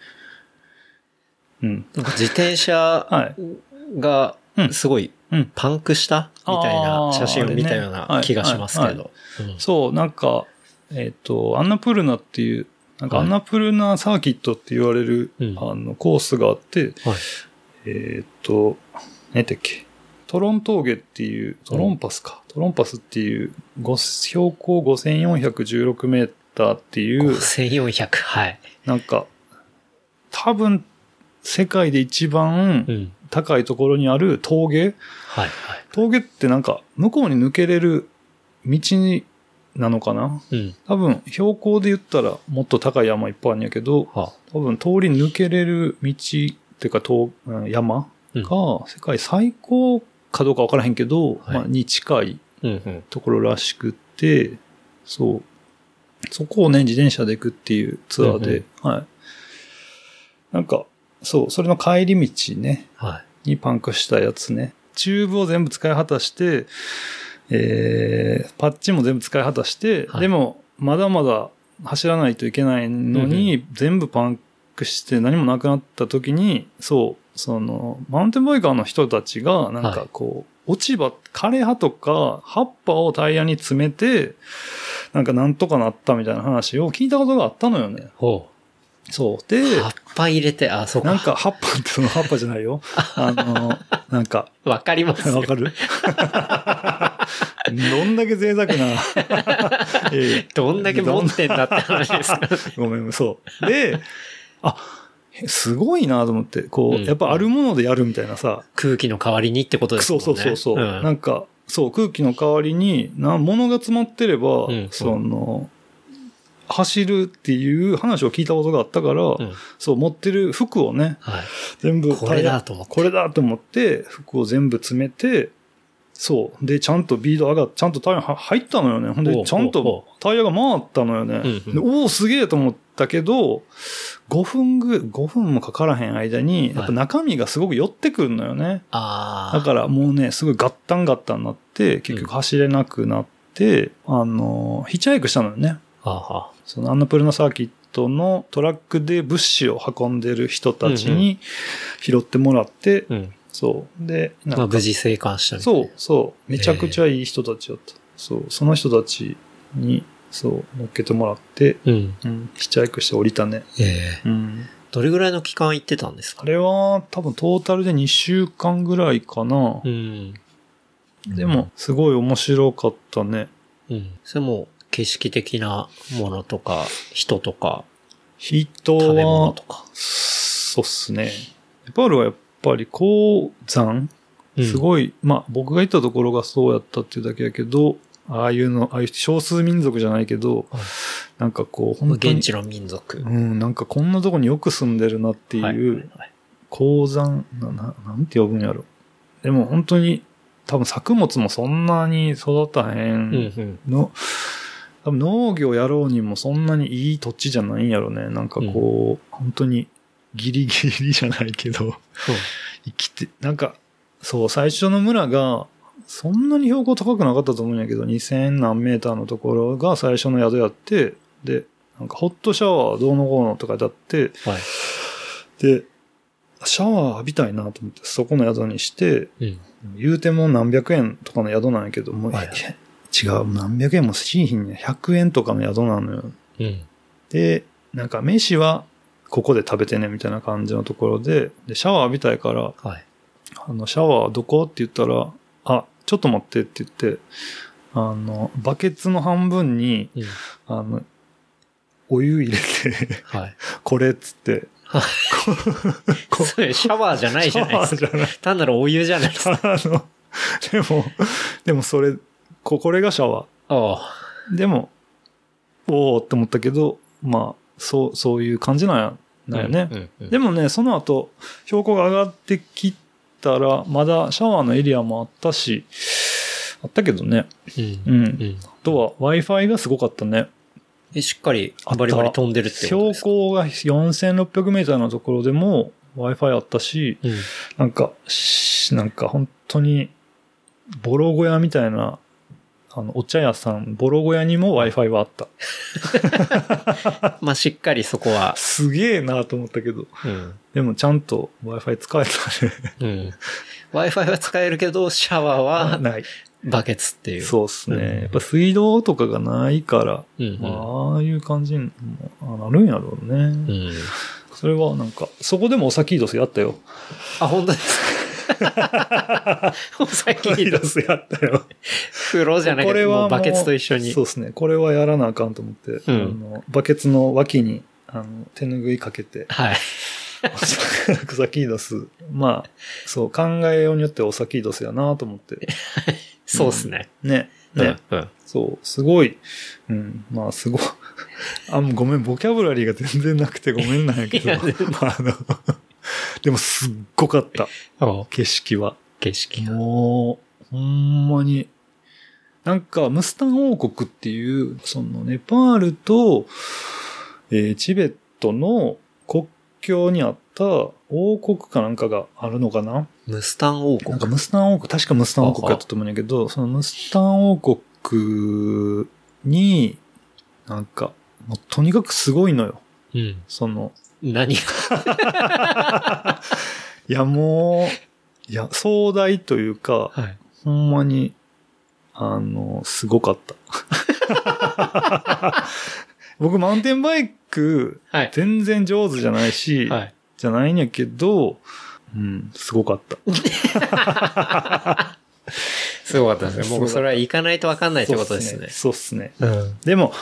S3: うん。
S2: なんか自転車
S3: はい。
S2: が
S3: うん
S2: すごい
S3: うん。
S2: パンクした？みたいな写真を見たような気がしますけ
S3: はい
S2: ど。
S3: そう、なんか、えっ、と、アンナプルナっていう、なんか
S2: はい
S3: アンナプルナサーキットって言われる、
S2: うん
S3: あの、コースがあって、
S2: はい。
S3: えっ、と、何だっけ、トロン峠っていう、トロンパスか、トロンパスっていう、ご標高5416メーターっていう、
S2: 1400。はい。
S3: なんか、多分、世界で一番
S2: うん。
S3: 高いところにある峠？
S2: はい。はい。
S3: 峠ってなんか、向こうに抜けれる道になのかな？
S2: うん。
S3: 多分、標高で言ったらもっと高い山いっぱいあるんやけど、
S2: は
S3: 多分通り抜けれる道っていうか、山
S2: うん
S3: が世界最高かどうかわからへんけど、
S2: はい
S3: まあ、に近い
S2: うんうん。
S3: ところらしくって、そう。そこをね、自転車で行くっていうツアーで、はい。なんか、そう、それの帰り道ね、
S2: はい。
S3: にパンクしたやつね。チューブを全部使い果たして、えー、パッチも全部使い果たして、
S2: はい。
S3: でも、まだまだ走らないといけないのに、全部パンクして何もなくなった時に、そう、その、マウンテンバイカーの人たちが、なんかこう、落ち葉、枯葉とか、葉っぱをタイヤに詰めて、なんかなんとかなったみたいな話を聞いたことがあったのよね。
S2: ほ
S3: そう。で、
S2: う。葉っぱ入れて、あ、そうか。
S3: なんか葉っぱって その葉っぱじゃないよ。あの、なんか、
S2: わかりますよ
S3: わかる？どんだけ贅沢な。ええ
S2: どんだけ持ってんだって話ですか。
S3: ごめん、そう。で、あ、すごいなと思って、こう、
S2: うん
S3: やっぱあるものでやるみたいなさ、
S2: 空気の代わりにってことです
S3: そう
S2: もんね。
S3: そうそうそう、
S2: ん
S3: なんか、そう、空気の代わりに、な、物が詰まってれば、
S2: うん
S3: その、走るっていう話を聞いたことがあったから、
S2: うん
S3: そう、持ってる服をね、
S2: はい。
S3: 全部
S2: これだと思って
S3: これだと思って、服を全部詰めて、そう。で、ちゃんとビード上がっちゃんとタイヤは入ったのよね。ほんで、ちゃんとタイヤが回ったのよね。おお、すげえと思ったけど、5分ぐ、5分もかからへん間に、やっぱ中身がすごく寄ってくるのよね。
S2: ああ。
S3: だからもうね、すごいガッタンガッタンになって、結局走れなくなって、あの、ヒッチハイクしたのよね。
S2: はあは
S3: そのアンナプルナサーキットのトラックで物資を運んでる人たち
S2: うんう
S3: に拾ってもらって、
S2: あ。うん。
S3: そう。で、なんか
S2: まあ無事生還したみたいな
S3: そう、そう。めちゃくちゃいい人たちだった。そう。その人たちに、そう、乗っけてもらって、
S2: うん。
S3: うん、ヒッチハイクして降りたね。
S2: ええ
S3: うん。
S2: どれぐらいの期間行ってたんですか？
S3: あれは、多分トータルで2週間ぐらいかな。
S2: うん。
S3: でも、すごい面白かったね。
S2: うん。それも景色的なものとか、人とか、
S3: 人
S2: 食べ物
S3: は
S2: と、か。
S3: そうっすね。ネパールはやっぱり鉱山？
S2: うん
S3: すごい、まあ僕が行ったところがそうやったっていうだけやけど、ああいうの、ああいう少数民族じゃないけど、
S2: はい
S3: なんかこう、本当に
S2: 現地の民族。
S3: うん、なんかこんなとこによく住んでるなって
S2: はい
S3: いう、鉱山、な、ななんて呼ぶんやろ。でも本当に、多分作物もそんなに育たへ
S2: うん
S3: ん
S2: うん。
S3: の、多分農業やろうにもそんなにいい土地じゃないんやろね。なんかこう、本当にギリギリじゃないけど、生きて、なんか、そう、最初の村が、そんなに標高高くなかったと思うんやけど、2000何メーターのところが最初の宿やって、で、なんかホットシャワーどうのこうのとかだって、
S2: はい。
S3: で、シャワー浴びたいなと思って、そこの宿にして、
S2: うん。
S3: 言うても何百円とかの宿なんやけど、もう、
S2: はい
S3: え 違う、何百円もしいひんね。100円とかの宿なのよ。
S2: うん。
S3: で、なんか飯はここで食べてねみたいな感じのところで、で、シャワー浴びたいから、
S2: はい。
S3: あの、シャワーどこ？って言ったら、あ、ちょっと待ってって言って、あの、バケツの半分に、
S2: うん。
S3: あの、お湯入れて、
S2: はい。
S3: これっつって、こ
S2: それシャワーじゃないじゃないですか。
S3: シャワーじゃない。
S2: 単なるお湯じゃないですか。
S3: あの、でも、でもそれ、こ、これがシャワ
S2: あ
S3: ー。でも、おーって思ったけど、まあ、そう、そういう感じなんや、
S2: あ。
S3: なんよね。
S2: うんうん。
S3: でもね、その後、標高が上がってきたら、まだシャワーのエリアもあったし、あったけどね。
S2: うん。
S3: うん。
S2: うん。
S3: あとは Wi-Fi がすごかったね。
S2: え、しっかりバリバリ飛んでるって
S3: 標高が4600メーターのところでも Wi-Fi あったし、
S2: うん。
S3: なんか、しなんか本当に、ボロ小屋みたいな、あの、お茶屋さん、ボロ小屋にも Wi-Fi はあった。
S2: まあ、しっかりそこは。
S3: すげえなと思ったけど。
S2: うん。
S3: でもちゃんと Wi-Fi 使えたね。
S2: うん。Wi-Fi は使えるけど、シャワーは
S3: ない。
S2: バケツっていう。
S3: そうっすね。
S2: うん
S3: やっぱ水道とかがないから、
S2: うん。うん。
S3: まあ、ああいう感じにもなるんやろうね。
S2: うん。
S3: それはなんか、そこでもお先ドスやったよ。
S2: あ、本当ですか？お先に
S3: ドスやったよ。
S2: 風呂じゃなくて、
S3: これは
S2: バケツと一緒に。
S3: そうですね。これはやらなあかんと思って、
S2: うん
S3: あのバケツの脇にあの手ぬぐいかけて、
S2: はい。
S3: お先ドス。まあ、そう、考えようによってお先ドスやなと思って。
S2: そうっすね。
S3: ね。ね。
S2: うん。うん。
S3: そう、すごい。うん、まあ、すごい。あ、ごめん、ボキャブラリーが全然なくてごめんなんやけど。まあ、あの、でもすっごかった、
S2: お
S3: 景色は。
S2: 景色が。
S3: もう、ほんまに。なんか、ムスタン王国っていう、その、ネパールと、えーチベットの国境にあった、王国かなんかがあるのかな？
S2: ムスタン王
S3: なん
S2: 国
S3: かムスタン王国、確かムスタン王国やったと思うんやけど、そのムスタン王国に、なんか、もうとにかくすごいのよ。
S2: うん。
S3: その、
S2: 何が？
S3: いやもう、いや、壮大というか、
S2: はい。
S3: ほんまに、あの、すごかった。僕、マウンテンバイク、
S2: はい。
S3: 全然上手じゃないし、
S2: はい。
S3: じゃないんやけど、うん、すごかった。
S2: すごかったですね。もうそれは行かないとわかんないってことですね。
S3: そうっすね。
S2: うん。
S3: でも、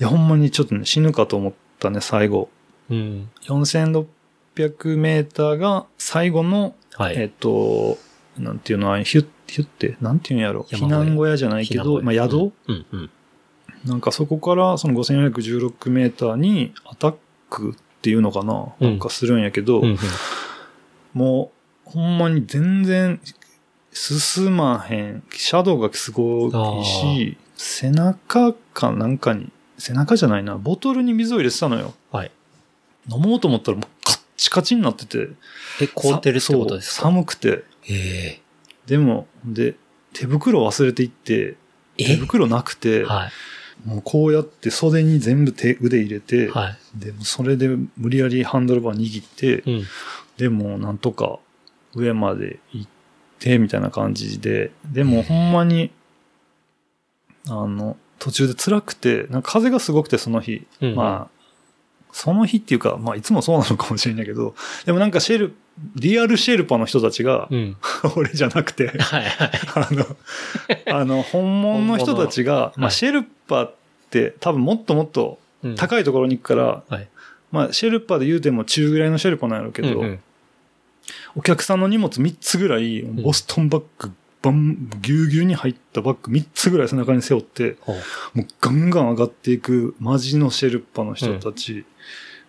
S3: いや、ほんまにちょっとね、死ぬかと思ったね、最後。
S2: うん。
S3: 4600メーターが最後の、
S2: はい。
S3: えっと、なんていうの、ヒュッ、ヒュッて、なんていうんやろ。避難小屋じゃないけど、まあ、宿、
S2: うん、うん、うん。
S3: なんかそこからその5416メーターにアタックっていうのかな、
S2: うん
S3: なんかするんやけど、
S2: うんうん
S3: もう、ほんまに全然進まへん。シャドウがすごいし、背中かなんかに、背中じゃないな、ボトルに水を入れてたのよ。
S2: はい。
S3: 飲もうと思ったらもうカッチカチになってて。
S2: え、凍ってるってことですか？
S3: 寒くて。
S2: え
S3: でも、で、手袋忘れていって、手
S2: え
S3: 袋なくて、
S2: はい。
S3: もうこうやって袖に全部手、腕入れて、
S2: はい。
S3: で、それで無理やりハンドルバー握って、
S2: うん。
S3: でもなんとか上まで行って、みたいな感じで、でもほんまに、あの、途中で辛くて、なんか風がすごくてその日、
S2: うん
S3: まあ、その日っていうか、まあいつもそうなのかもしれないけど、でもなんかシェル、リアルシェルパの人たちが、
S2: うん。
S3: 俺じゃなくて、
S2: はい、はい。
S3: あの、あの、本物の人たちが、まあ、
S2: はい
S3: シェルパって多分もっともっと
S2: うん
S3: 高いところに行くから、
S2: はい。
S3: まあ、シェルパで言うても中ぐらいのシェルパなんやろうけど、
S2: うんうん
S3: お客さんの荷物3つぐらい、
S2: ん
S3: ボストンバッグ、バン、ぎゅうぎゅうに入ったバッグ3つぐらい背中に背負って、もうガンガン上がっていくマジのシェルパの人たち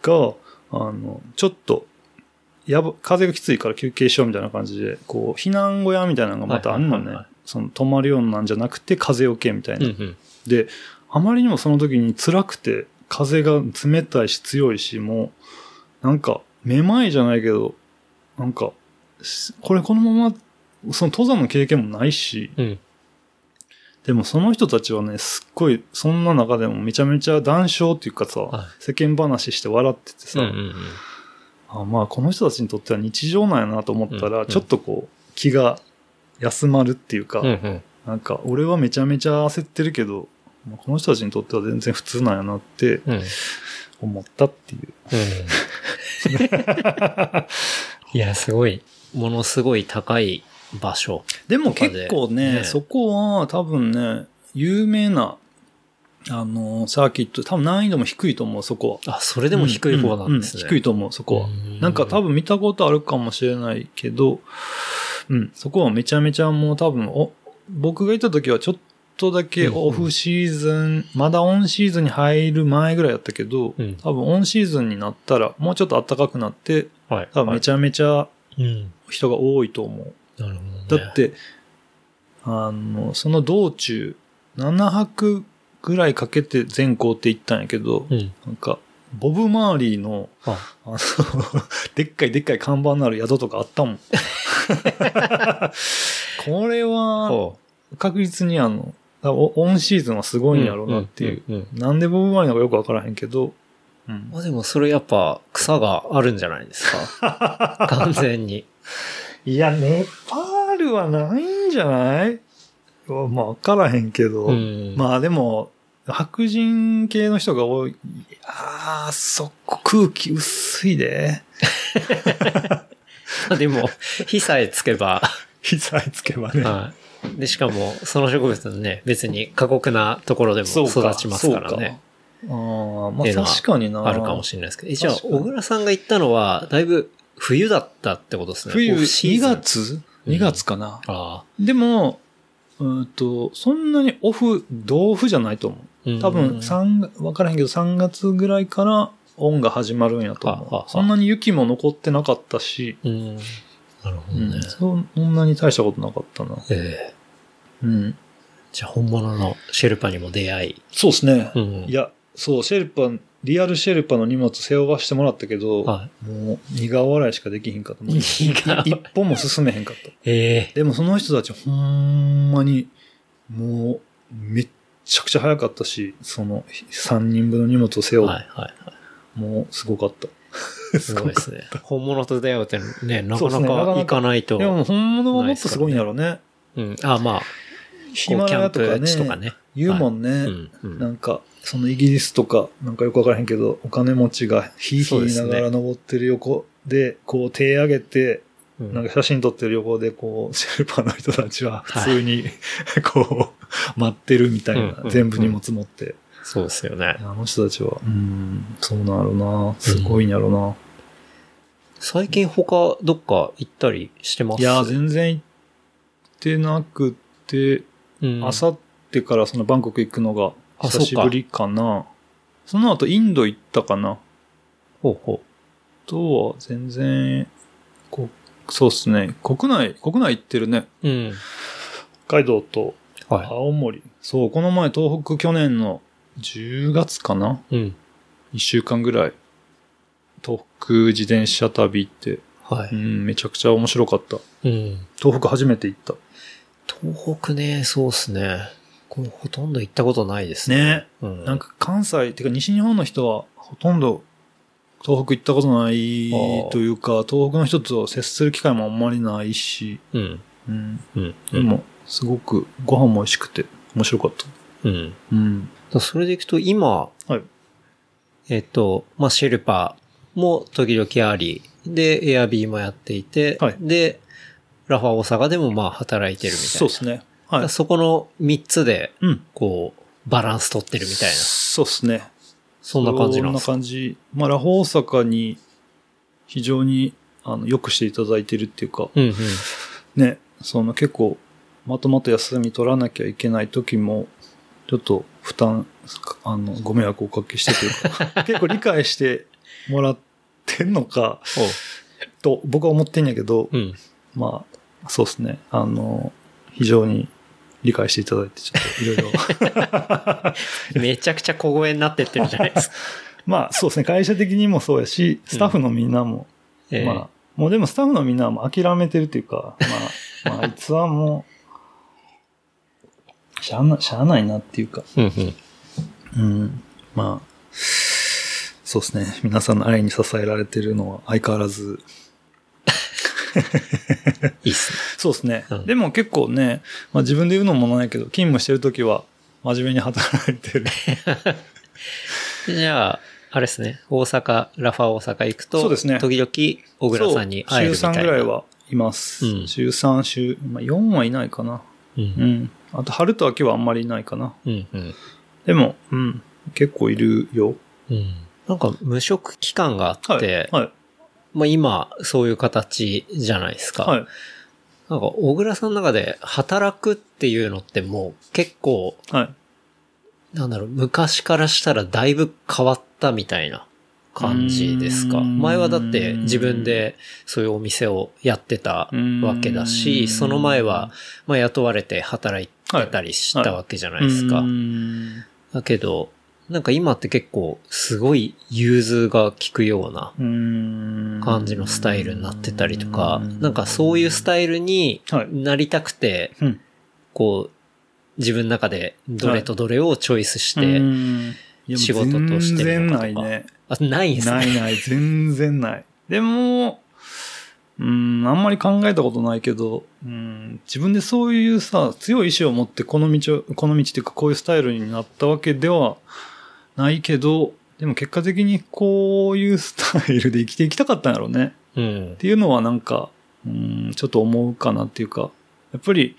S3: が、あの、ちょっと、やば、風がきついから休憩しようみたいな感じで、こう、避難小屋みたいなのがまたあんのね
S2: はいはいはいはい。
S3: その、泊まるようなんじゃなくて、風よけみたいな。
S2: うんうん。
S3: で、あまりにもその時に辛くて、風が冷たいし強いし、もう、なんか、めまいじゃないけど、なんか、しこれこのまま、その登山の経験もないし、
S2: うん。
S3: でもその人たちはね、すっごい、そんな中でもめちゃめちゃ談笑っていうかさ、
S2: はい
S3: 世間話して笑っててさ、
S2: うんうんうん。
S3: あまあこの人たちにとっては日常なんやなと思ったら、
S2: うんうん
S3: ちょっとこう、気が休まるっていうか、
S2: うんうん。
S3: なんか俺はめちゃめちゃ焦ってるけど、まあこの人たちにとっては全然普通なんやなって
S2: うん。
S3: 思ったっていう。
S2: いや、すごい、ものすごい高い場所。
S3: で
S2: で
S3: 結構ね、
S2: ね
S3: そこは多分ね、有名な、あの、サーキット、多分難易度も低いと思う、そこは。
S2: あ、それでも低い方なんですね。
S3: うう低いと思う、そこは。
S2: うん
S3: なんか多分見たことあるかもしれないけど、うん、そこはめちゃめちゃもう多分、お、僕が行った時はちょっとだけオフシーズン、まだオンシーズンに入る前ぐらいだったけど、
S2: うん
S3: 多分オンシーズンになったらもうちょっと暖かくなって、
S2: はい。
S3: 多分めちゃめちゃ
S2: うん。
S3: 人が多いと思う。
S2: なるほど、ね。
S3: だっ、て、あの、その道中、7泊ぐらいかけて全行って行ったんやけど、
S2: うん。
S3: なんか、ボブ・マーリーの、
S2: あ、
S3: あの、でっかいでっかい看板のある宿とかあったもん。これは、
S2: ほ
S3: 確実にあの、おオンシーズンはすごいんやろうなっていう。なんでボブ・マーリーのかよくわからへんけど、うん
S2: まあでもそれやっぱ草があるんじゃないですか。完全に。
S3: いや、ネパールはないんじゃない？まあ、わからへんけど。
S2: うん。
S3: まあでも、白人系の人が多い。いやー、そこ空気薄いで。
S2: あ でも、火さえつけば、
S3: 火さえつけばね。
S2: はい。で、しかも、その植物のね、別に過酷なところでも育ちますからね。
S3: ああ、まあ確かにな。
S2: あるかもしれないですけど。えじゃあ、小倉さんが行ったのは、だいぶ冬だったってことですね。
S3: 冬
S2: オフシー
S3: 2
S2: ズン。
S3: 月？
S2: うん
S3: ?2 月かな。
S2: あ
S3: でも、うんと、そんなにオフ、同オフじゃないと思
S2: あ。
S3: う。多分、
S2: うん
S3: 三わからへんけど、3月ぐらいからオンが始まるんやと思う。そんなに雪も残ってなかったし、
S2: うん。なるほ
S3: う
S2: どね。
S3: ん、そんなに大したことなかったな。
S2: ええ
S3: うん。
S2: じゃあ、本物のシェルパにも出会い。
S3: そうですね。
S2: うん。
S3: いや、そう、シェルパリアルシェルパの荷物背負わしてもらったけど、
S2: は
S3: もう苦笑いしかできひんかった。一歩も進めへんかった。
S2: ええ
S3: でもその人たちほんまに、もう、めっちゃくちゃ早かったし、その3人分の荷物を背負う、
S2: はいはいは
S3: もうすごかった。
S2: い。すごいですね。本物と出会うってね、なかな
S3: か
S2: 行かないと。
S3: でも本物はもっとすごいんやろね。
S2: うん。あ、まあ、
S3: ヒマラヤとか
S2: こうキャンプ地と
S3: ね、
S2: かね。
S3: 言うもんね。
S2: うん。うん
S3: なんか、そのイギリスとか、なんかよくわからへんけど、お金持ちがヒーヒー言いながら登ってる横で、こう手上げて、
S2: うん
S3: なんか写真撮ってる横で、こう、シェルパの人たちは普通に、こう、待ってるみたいな、
S2: うん
S3: 全部荷物持って。
S2: そうですよね。
S3: あの人たちは、うん、そうなんやろな。すごいんやろな。
S2: 最近他どっか行ったりしてます？
S3: いや、全然行ってなくて、
S2: うん
S3: あさってからそのバンコク行くのが
S2: あ
S3: 久しぶりかな。その後インド行ったかな。
S2: ほうほ
S3: あとは全然、こそうっすね。国内、国内行ってるね。
S2: う。うん。
S3: 北海道と
S2: は
S3: 青森。そう、この前東北去年の10月かない
S2: うん。
S3: ?1 週間ぐらい。東北自転車旅行って、
S2: はい。
S3: うん、めちゃくちゃ面白かった。
S2: うん。
S3: 東北初めて行った。
S2: 東北ね、そうっすね。これほとんど行ったことないですね。
S3: ね。
S2: うん。
S3: なんか関西、てか西日本の人はほとんど東北行ったことないというか、東北の人と接する機会もあんまりないし、
S2: うん。
S3: うん。
S2: うん。
S3: でも、すごくご飯も美味しくて面白かった。
S2: うん。
S3: うん。
S2: だそれでいくと今、
S3: はい。
S2: えっと、まあ、シェルパーも時々あり、で、エアビーもやっていて、
S3: はい
S2: で、ラファ大阪でもまあ働いてるみたいな。
S3: そうですね。はい。
S2: そこの3つで、
S3: うん。
S2: こう、バランス取ってるみたいな。
S3: そうですね。
S2: そんな感じなん
S3: そんな
S2: ですか
S3: 感じ。まあ、ラフ大阪に非常に、あの、良くしていただいてるっていうか、
S2: うんうん。
S3: ね、その結構、まとまった休み取らなきゃいけない時も、ちょっと負担、あの、ご迷惑をおかけしてというか、結構理解してもらってんのか、と僕は思ってんやけど、
S2: うん。
S3: まあ、そうですね。あの、非常に理解していただいて、ちょっといろいろ。
S2: めちゃくちゃ小声になってってるじゃないですか。
S3: まあ、そうですね。会社的にもそうやし、スタッフのみんなも、
S2: ええ
S3: まあ、もうでもスタッフのみんなはもう諦めてるっていうか、まあ、まあ、あいつはもう、しゃあな、しゃあないなっていうか、
S2: うんうん。
S3: うん。まあ、そうですね。皆さんの愛に支えられてるのは相変わらず、
S2: いいっすね。
S3: そうですね。
S2: うん
S3: でも結構ね、まあ自分で言うのもないけど、勤務してるときは真面目に働いてる。
S2: じゃあ、あれですね。大阪、ラファ大阪行くと、
S3: そうですね
S2: 時々、小倉さんに会えるみたいな。
S3: 週3ぐらいはいます。
S2: うん
S3: 週3、週、まあ4はいないかな。
S2: う。
S3: うんん。あと春と秋はあんまりいないかな。
S2: うんうん。
S3: でも、うん。結構いるよ。
S2: うん。なんか、無職期間があって、
S3: はい。はい。
S2: まあ今、そういう形じゃないですか。
S3: はい。
S2: なんか、小倉さんの中で働くっていうのってもう結構、
S3: はい。
S2: なんだろう、昔からしたらだいぶ変わったみたいな感じですか？前はだって自分でそういうお店をやってたわけだし、
S3: ん
S2: その前は、まあ雇われて働いてたりしたわけじゃないですか。
S3: うーん
S2: だけど、なんか今って結構すごい融通が効くような感じのスタイルになってたりとか、なんかそういうスタイルに
S3: はい
S2: なりたくて、
S3: うん
S2: こう、自分の中でどれとどれをチョイスし
S3: う
S2: て、仕事として
S3: 全然
S2: るのかとか
S3: ないね。
S2: あ、ないんですね。
S3: ないない、全然ない。でも、うん、あんまり考えたことないけど、うん、自分でそういうさ、強い意志を持ってこの道を、この道っていうかこういうスタイルになったわけではないけど、でも結果的にこういうスタイルで生きていきたかったんやろうね。
S2: うん
S3: っ。ていうのはなんか、うん、ちょっと思うかなっていうか、やっぱり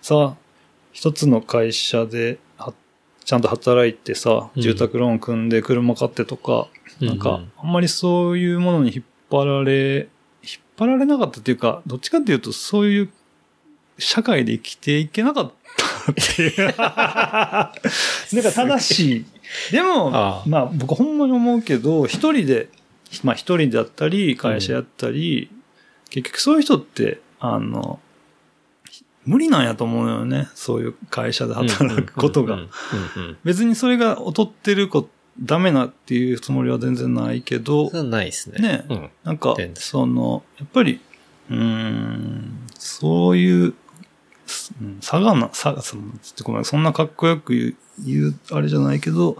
S3: さ、一つの会社ではちゃんと働いてさ、
S2: うん
S3: 住宅ローン組んで車買ってとか、なんか、あんまりそういうものに引っ張られ、引っ張られなかったっていうか、どっちかっていうとそういう社会で生きていけなかったっていう。なんか正しい。でも、
S2: ああ
S3: まあ僕ほんまに思うけど、一人で、まあ一人だったり、会社やったり、結局そういう人って、あの、無理なんやと思うよね。そういう会社で働くことが。
S2: うんうんうん
S3: 別にそれが劣ってるこダメなっていうつもりは全然ないけど、
S2: ないですね。
S3: ね、
S2: うん。
S3: なんかその、やっぱり、うーん、そういう、すうん。差がな、差が、そのごめん、そんなかっこよく言う、言うあれじゃないけど、う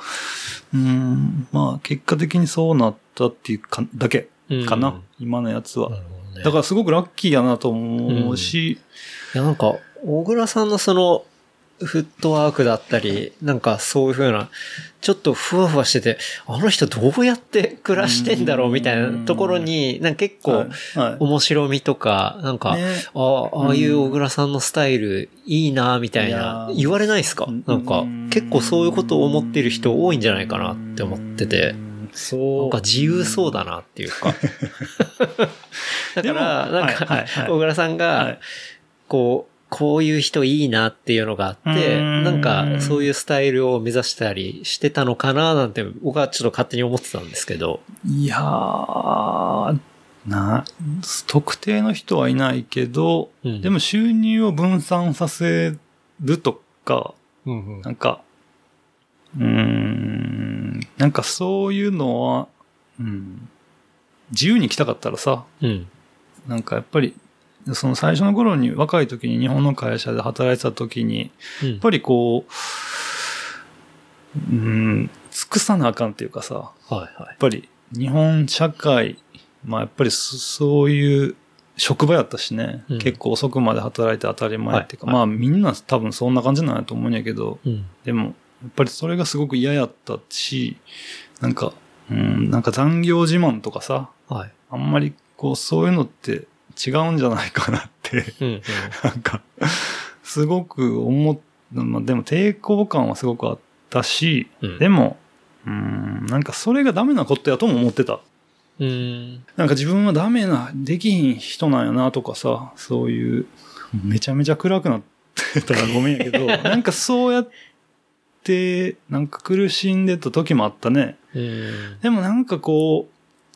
S3: ーん、まあ、結果的にそうなったっていうか、だけかな、
S2: うん。
S3: 今のやつは。
S2: ね。
S3: だからすごくラッキーやなと思うし、
S2: いや、なんか、小倉さんのその、フットワークだったり、なんかそういう風な、ちょっとふわふわしてて、あの人どうやって暮らしてんだろうみたいなところに、なんか結構面白みとか、なんか、
S3: ね。
S2: ああ、ああいう小倉さんのスタイルいいな、みたい
S3: い
S2: な言われないですか？
S3: うん。
S2: なんか、結構そういうことを思ってる人多いんじゃないかなって思ってて。
S3: う、ん。そう。
S2: なんか自由そうだなっていうか。だから、なんか
S3: は、い
S2: 小倉さん
S3: は
S2: が
S3: い、
S2: こう、こういう人いいなっていうのがあって、
S3: うん
S2: なんかそういうスタイルを目指したりしてたのかななんて僕はちょっと勝手に思ってたんですけど。
S3: いやー、な、特定の人はいないけど、
S2: うん
S3: でも収入を分散させるとか、
S2: うん
S3: なんか、うーん、なんかそういうのは、うん、自由に来たかったらさ、
S2: うん。
S3: なんかやっぱり、その最初の頃に若い時に日本の会社で働いてた時に、
S2: うん。
S3: やっぱりこう、うん、尽くさなあかんっていうかさ、
S2: はいはい
S3: やっ。ぱり日本社会、まあやっぱりそそういう職場やったしね、
S2: うん
S3: 結構遅くまで働いて当たり前っていうか、
S2: はい
S3: まあみんな多分そんな感じなんやと思うんやけど、
S2: うん。
S3: でもやっぱりそれがすごく嫌やったし、なんか、うん、なんか残業自慢とかさ、
S2: はい。
S3: あんまりこうそういうのって違うんじゃないかなって、
S2: うんうん。
S3: なんか、すごく思っ、まあでも抵抗感はすごくあったし、
S2: うん
S3: でも、うん、なんかそれがダメなことやとも思ってた。
S2: うん。
S3: なんか自分はダメな、できひん人なんやなとかさ、そういう、めちゃめちゃ暗くなってたらごめんやけど、なんかそうやって、なんか苦しんでた時もあったね。
S2: うん。
S3: でもなんかこ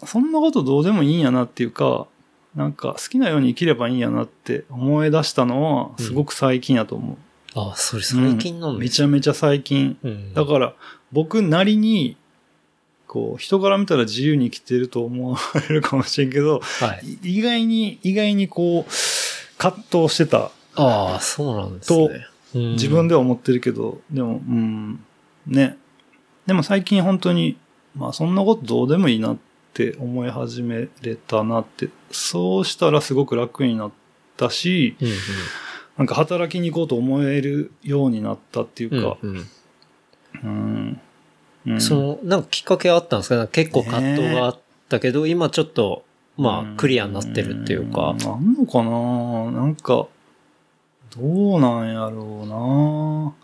S3: う、そんなことどうでもいいんやなっていうか、なんか好きなように生きればいいんやなって思い出したのは、すごく最近やと思う。
S2: あ、それ最近なん
S3: め
S2: です
S3: ちゃめちゃ最近。
S2: うん。
S3: だから、僕なりに、こう、人から見たら自由に生きてると思われるかもしれんけど、
S2: はい。
S3: い意外に、意外にこう、葛藤してた。
S2: ああ、そうなんですね。うん
S3: 自分では思ってるけど、でも、うん、ね。でも最近本当に、まあそんなことどうでもいいなって思い始めれたなって、そうしたらすごく楽になったし、
S2: うん
S3: なんか働きに行こうと思えるようになったっていう
S2: うん。
S3: か、
S2: うんうん。
S3: うん。うん。
S2: その、なんかきっかけあったんですか？結構葛藤があったけど、今ちょっと、まあ、クリアになってるっていうか。
S3: ん。なんのかな？なんか、どうなんやろうな。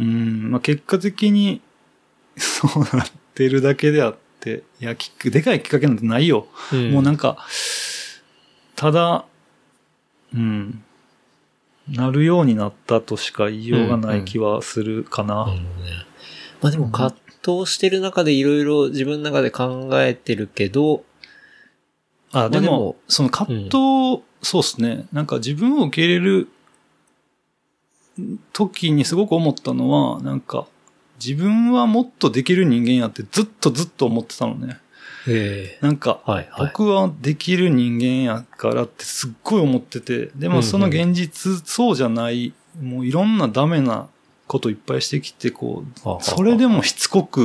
S3: うん、まあ、結果的に、そうなってるだけであって、いや、きっでかいきっかけなんてないよ。
S2: うん
S3: もうなんか、ただ、うん、なるようになったとしか言いようがない気はするかな。
S2: なるほどね。まあでも葛藤してる中でいろいろ自分の中で考えてるけど、
S3: あ、でも、
S2: でも
S3: その葛藤、そうですね。なんか自分を受け入れる時にすごく思ったのは、なんか、自分はもっとできる人間やってずっとずっと思ってたのね。
S2: え。
S3: なんか、
S2: はいはい。
S3: 僕はできる人間やからってすっごい思ってて、でもその現実、そうじゃない、もういろんなダメなこといっぱいしてきて、こう、それでもしつこく、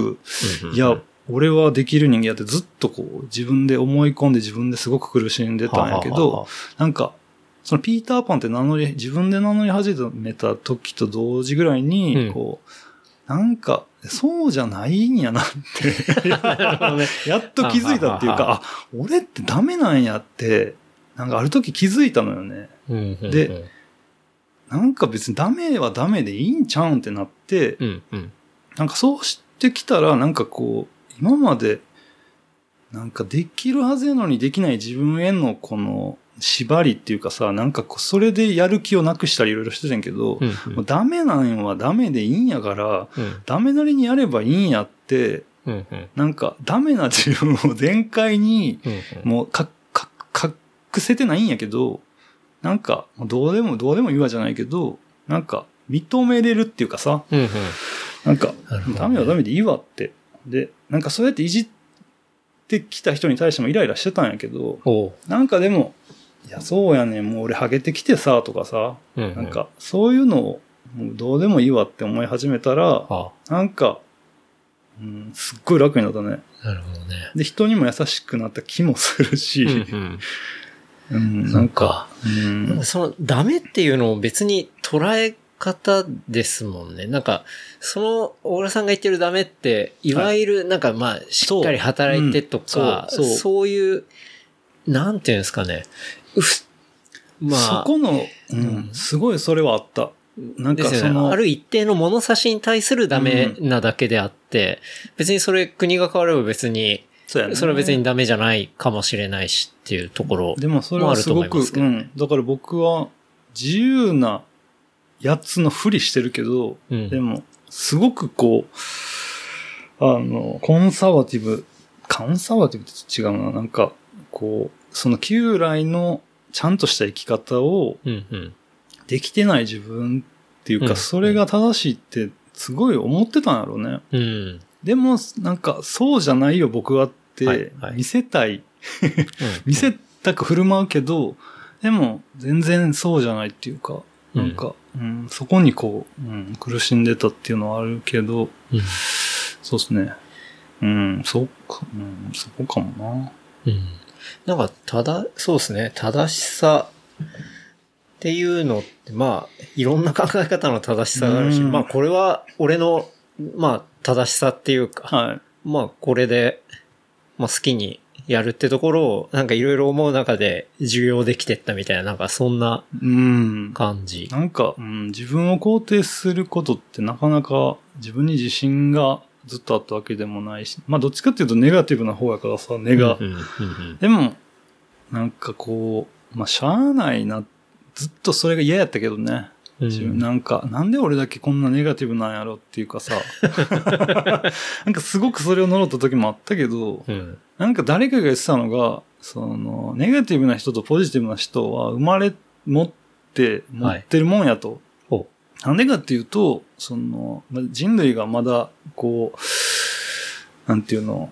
S2: うんうん
S3: いや、俺はできる人間やってずっとこう、自分で思い込んで自分ですごく苦しんでたんやけど、なんか、そのピーターパンって名乗り、自分で名乗り始めた時と同時ぐらいに、
S2: うん。
S3: こう、なんか、そうじゃないんやなって。やっと気づいたっていう
S2: は
S3: か、あ、俺ってダメなんやって、なんかある時気づいたのよね。
S2: うんうんうん
S3: で、なんか別にダメはダメでいいんちゃうんってなって、
S2: うんうん。
S3: なんかそうしてきたら、なんかこう、今まで、なんかできるはずやのにできない自分へのこの縛りっていうかさ、なんかこう、それでやる気をなくしたりいろいろしてたんやけど、
S2: うんうん。
S3: もうダメなんはダメでいいんやから、
S2: うん。
S3: ダメなりにやればいいんやって、
S2: うんうん。
S3: なんかダメな自分を全開に、もうか、か、隠せてないんやけど、なんか、どうでも、どうでもいいわじゃないけど、なんか、認めれるっていうかさ、
S2: うんうん。
S3: なんかダメはダメでいいわって。で、なんかそうやっていじってきた人に対してもイライラしてたんやけど。なんかでも、いや、そうやねん、もう俺ハゲてきてさ、とかさ、
S2: うんうん。
S3: なんか、そういうのを、もうどうでもいいわって思い始めたら、
S2: あ
S3: なんか、うん、すっごい楽になったね。
S2: なるほどね。
S3: で、人にも優しくなった気もするし、
S2: うん
S3: うん、
S2: うん。
S3: なんか、うん、
S2: その、ダメっていうのを別に捉え方ですもんね。なんか、その、小倉さんが言ってるダメって、いわゆる、なんかまあ、しっかり働いてとか、
S3: そう。うん。そう。
S2: そういう、なんていうんですかね。まあ、
S3: そこの、う
S2: うん
S3: ん、すごいそれはあった。なんか。その、
S2: ある一定の物差しに対するダメなだけであって、別にそれ国が変われば別に、
S3: そうやね
S2: それは別にダメじゃないかもしれないしっていうところ。
S3: でもそれはすごく、
S2: もあると思いますけど
S3: うん。だから僕は自由なやつのふりしてるけど、
S2: うん
S3: でも、すごくこう、あの、コンサバティブ、コンサバティブって違うな。なんか、こう、その旧来のちゃんとした生き方を。できてない自分っていうか、
S2: うん
S3: それが正しいってすごい思ってたんやろうね。
S2: うん。
S3: でも、なんか、そうじゃないよ僕はって、見せたい
S2: うん
S3: 見せたく振る舞うけど、でも全然そうじゃないっていうか、
S2: うん
S3: なんか、うん、そこにこう、うん、苦しんでたっていうのはあるけど、
S2: うん
S3: そうですね。うん、そうか、うん、そこかも
S2: うん。なんか、ただ、そうですね。正しさっていうのって、まあ、いろんな考え方の正しさがあるし、
S3: うん
S2: まあ、これは俺の、まあ、正しさっていうか、
S3: な。はい。
S2: まあ、これで、まあ、好きにやるってところを、なんかいろいろ思う中で重要できてったみたいな、なんかそんな
S3: うん。
S2: 感じ。
S3: なんか、うん、自分を肯定することってなかなか自分に自信がずっとあったわけでもないし、まあどっちかっていうとネガティブな方やからさ、根が。
S2: うんうんうん
S3: でも、なんかこう、まあ、しゃあないな。ずっとそれが嫌やったけどね。
S2: うん
S3: 自分なんか、なんで俺だけこんなネガティブなんやろっていうかさ。なんかすごくそれを呪った時もあったけど、
S2: うん。
S3: なんか誰かが言ってたのが、その、ネガティブな人とポジティブな人は生まれ持って、持ってるもんやと。
S2: ほ
S3: なんでかっていうと、その、ま人類がまだ、こう、なんていうの、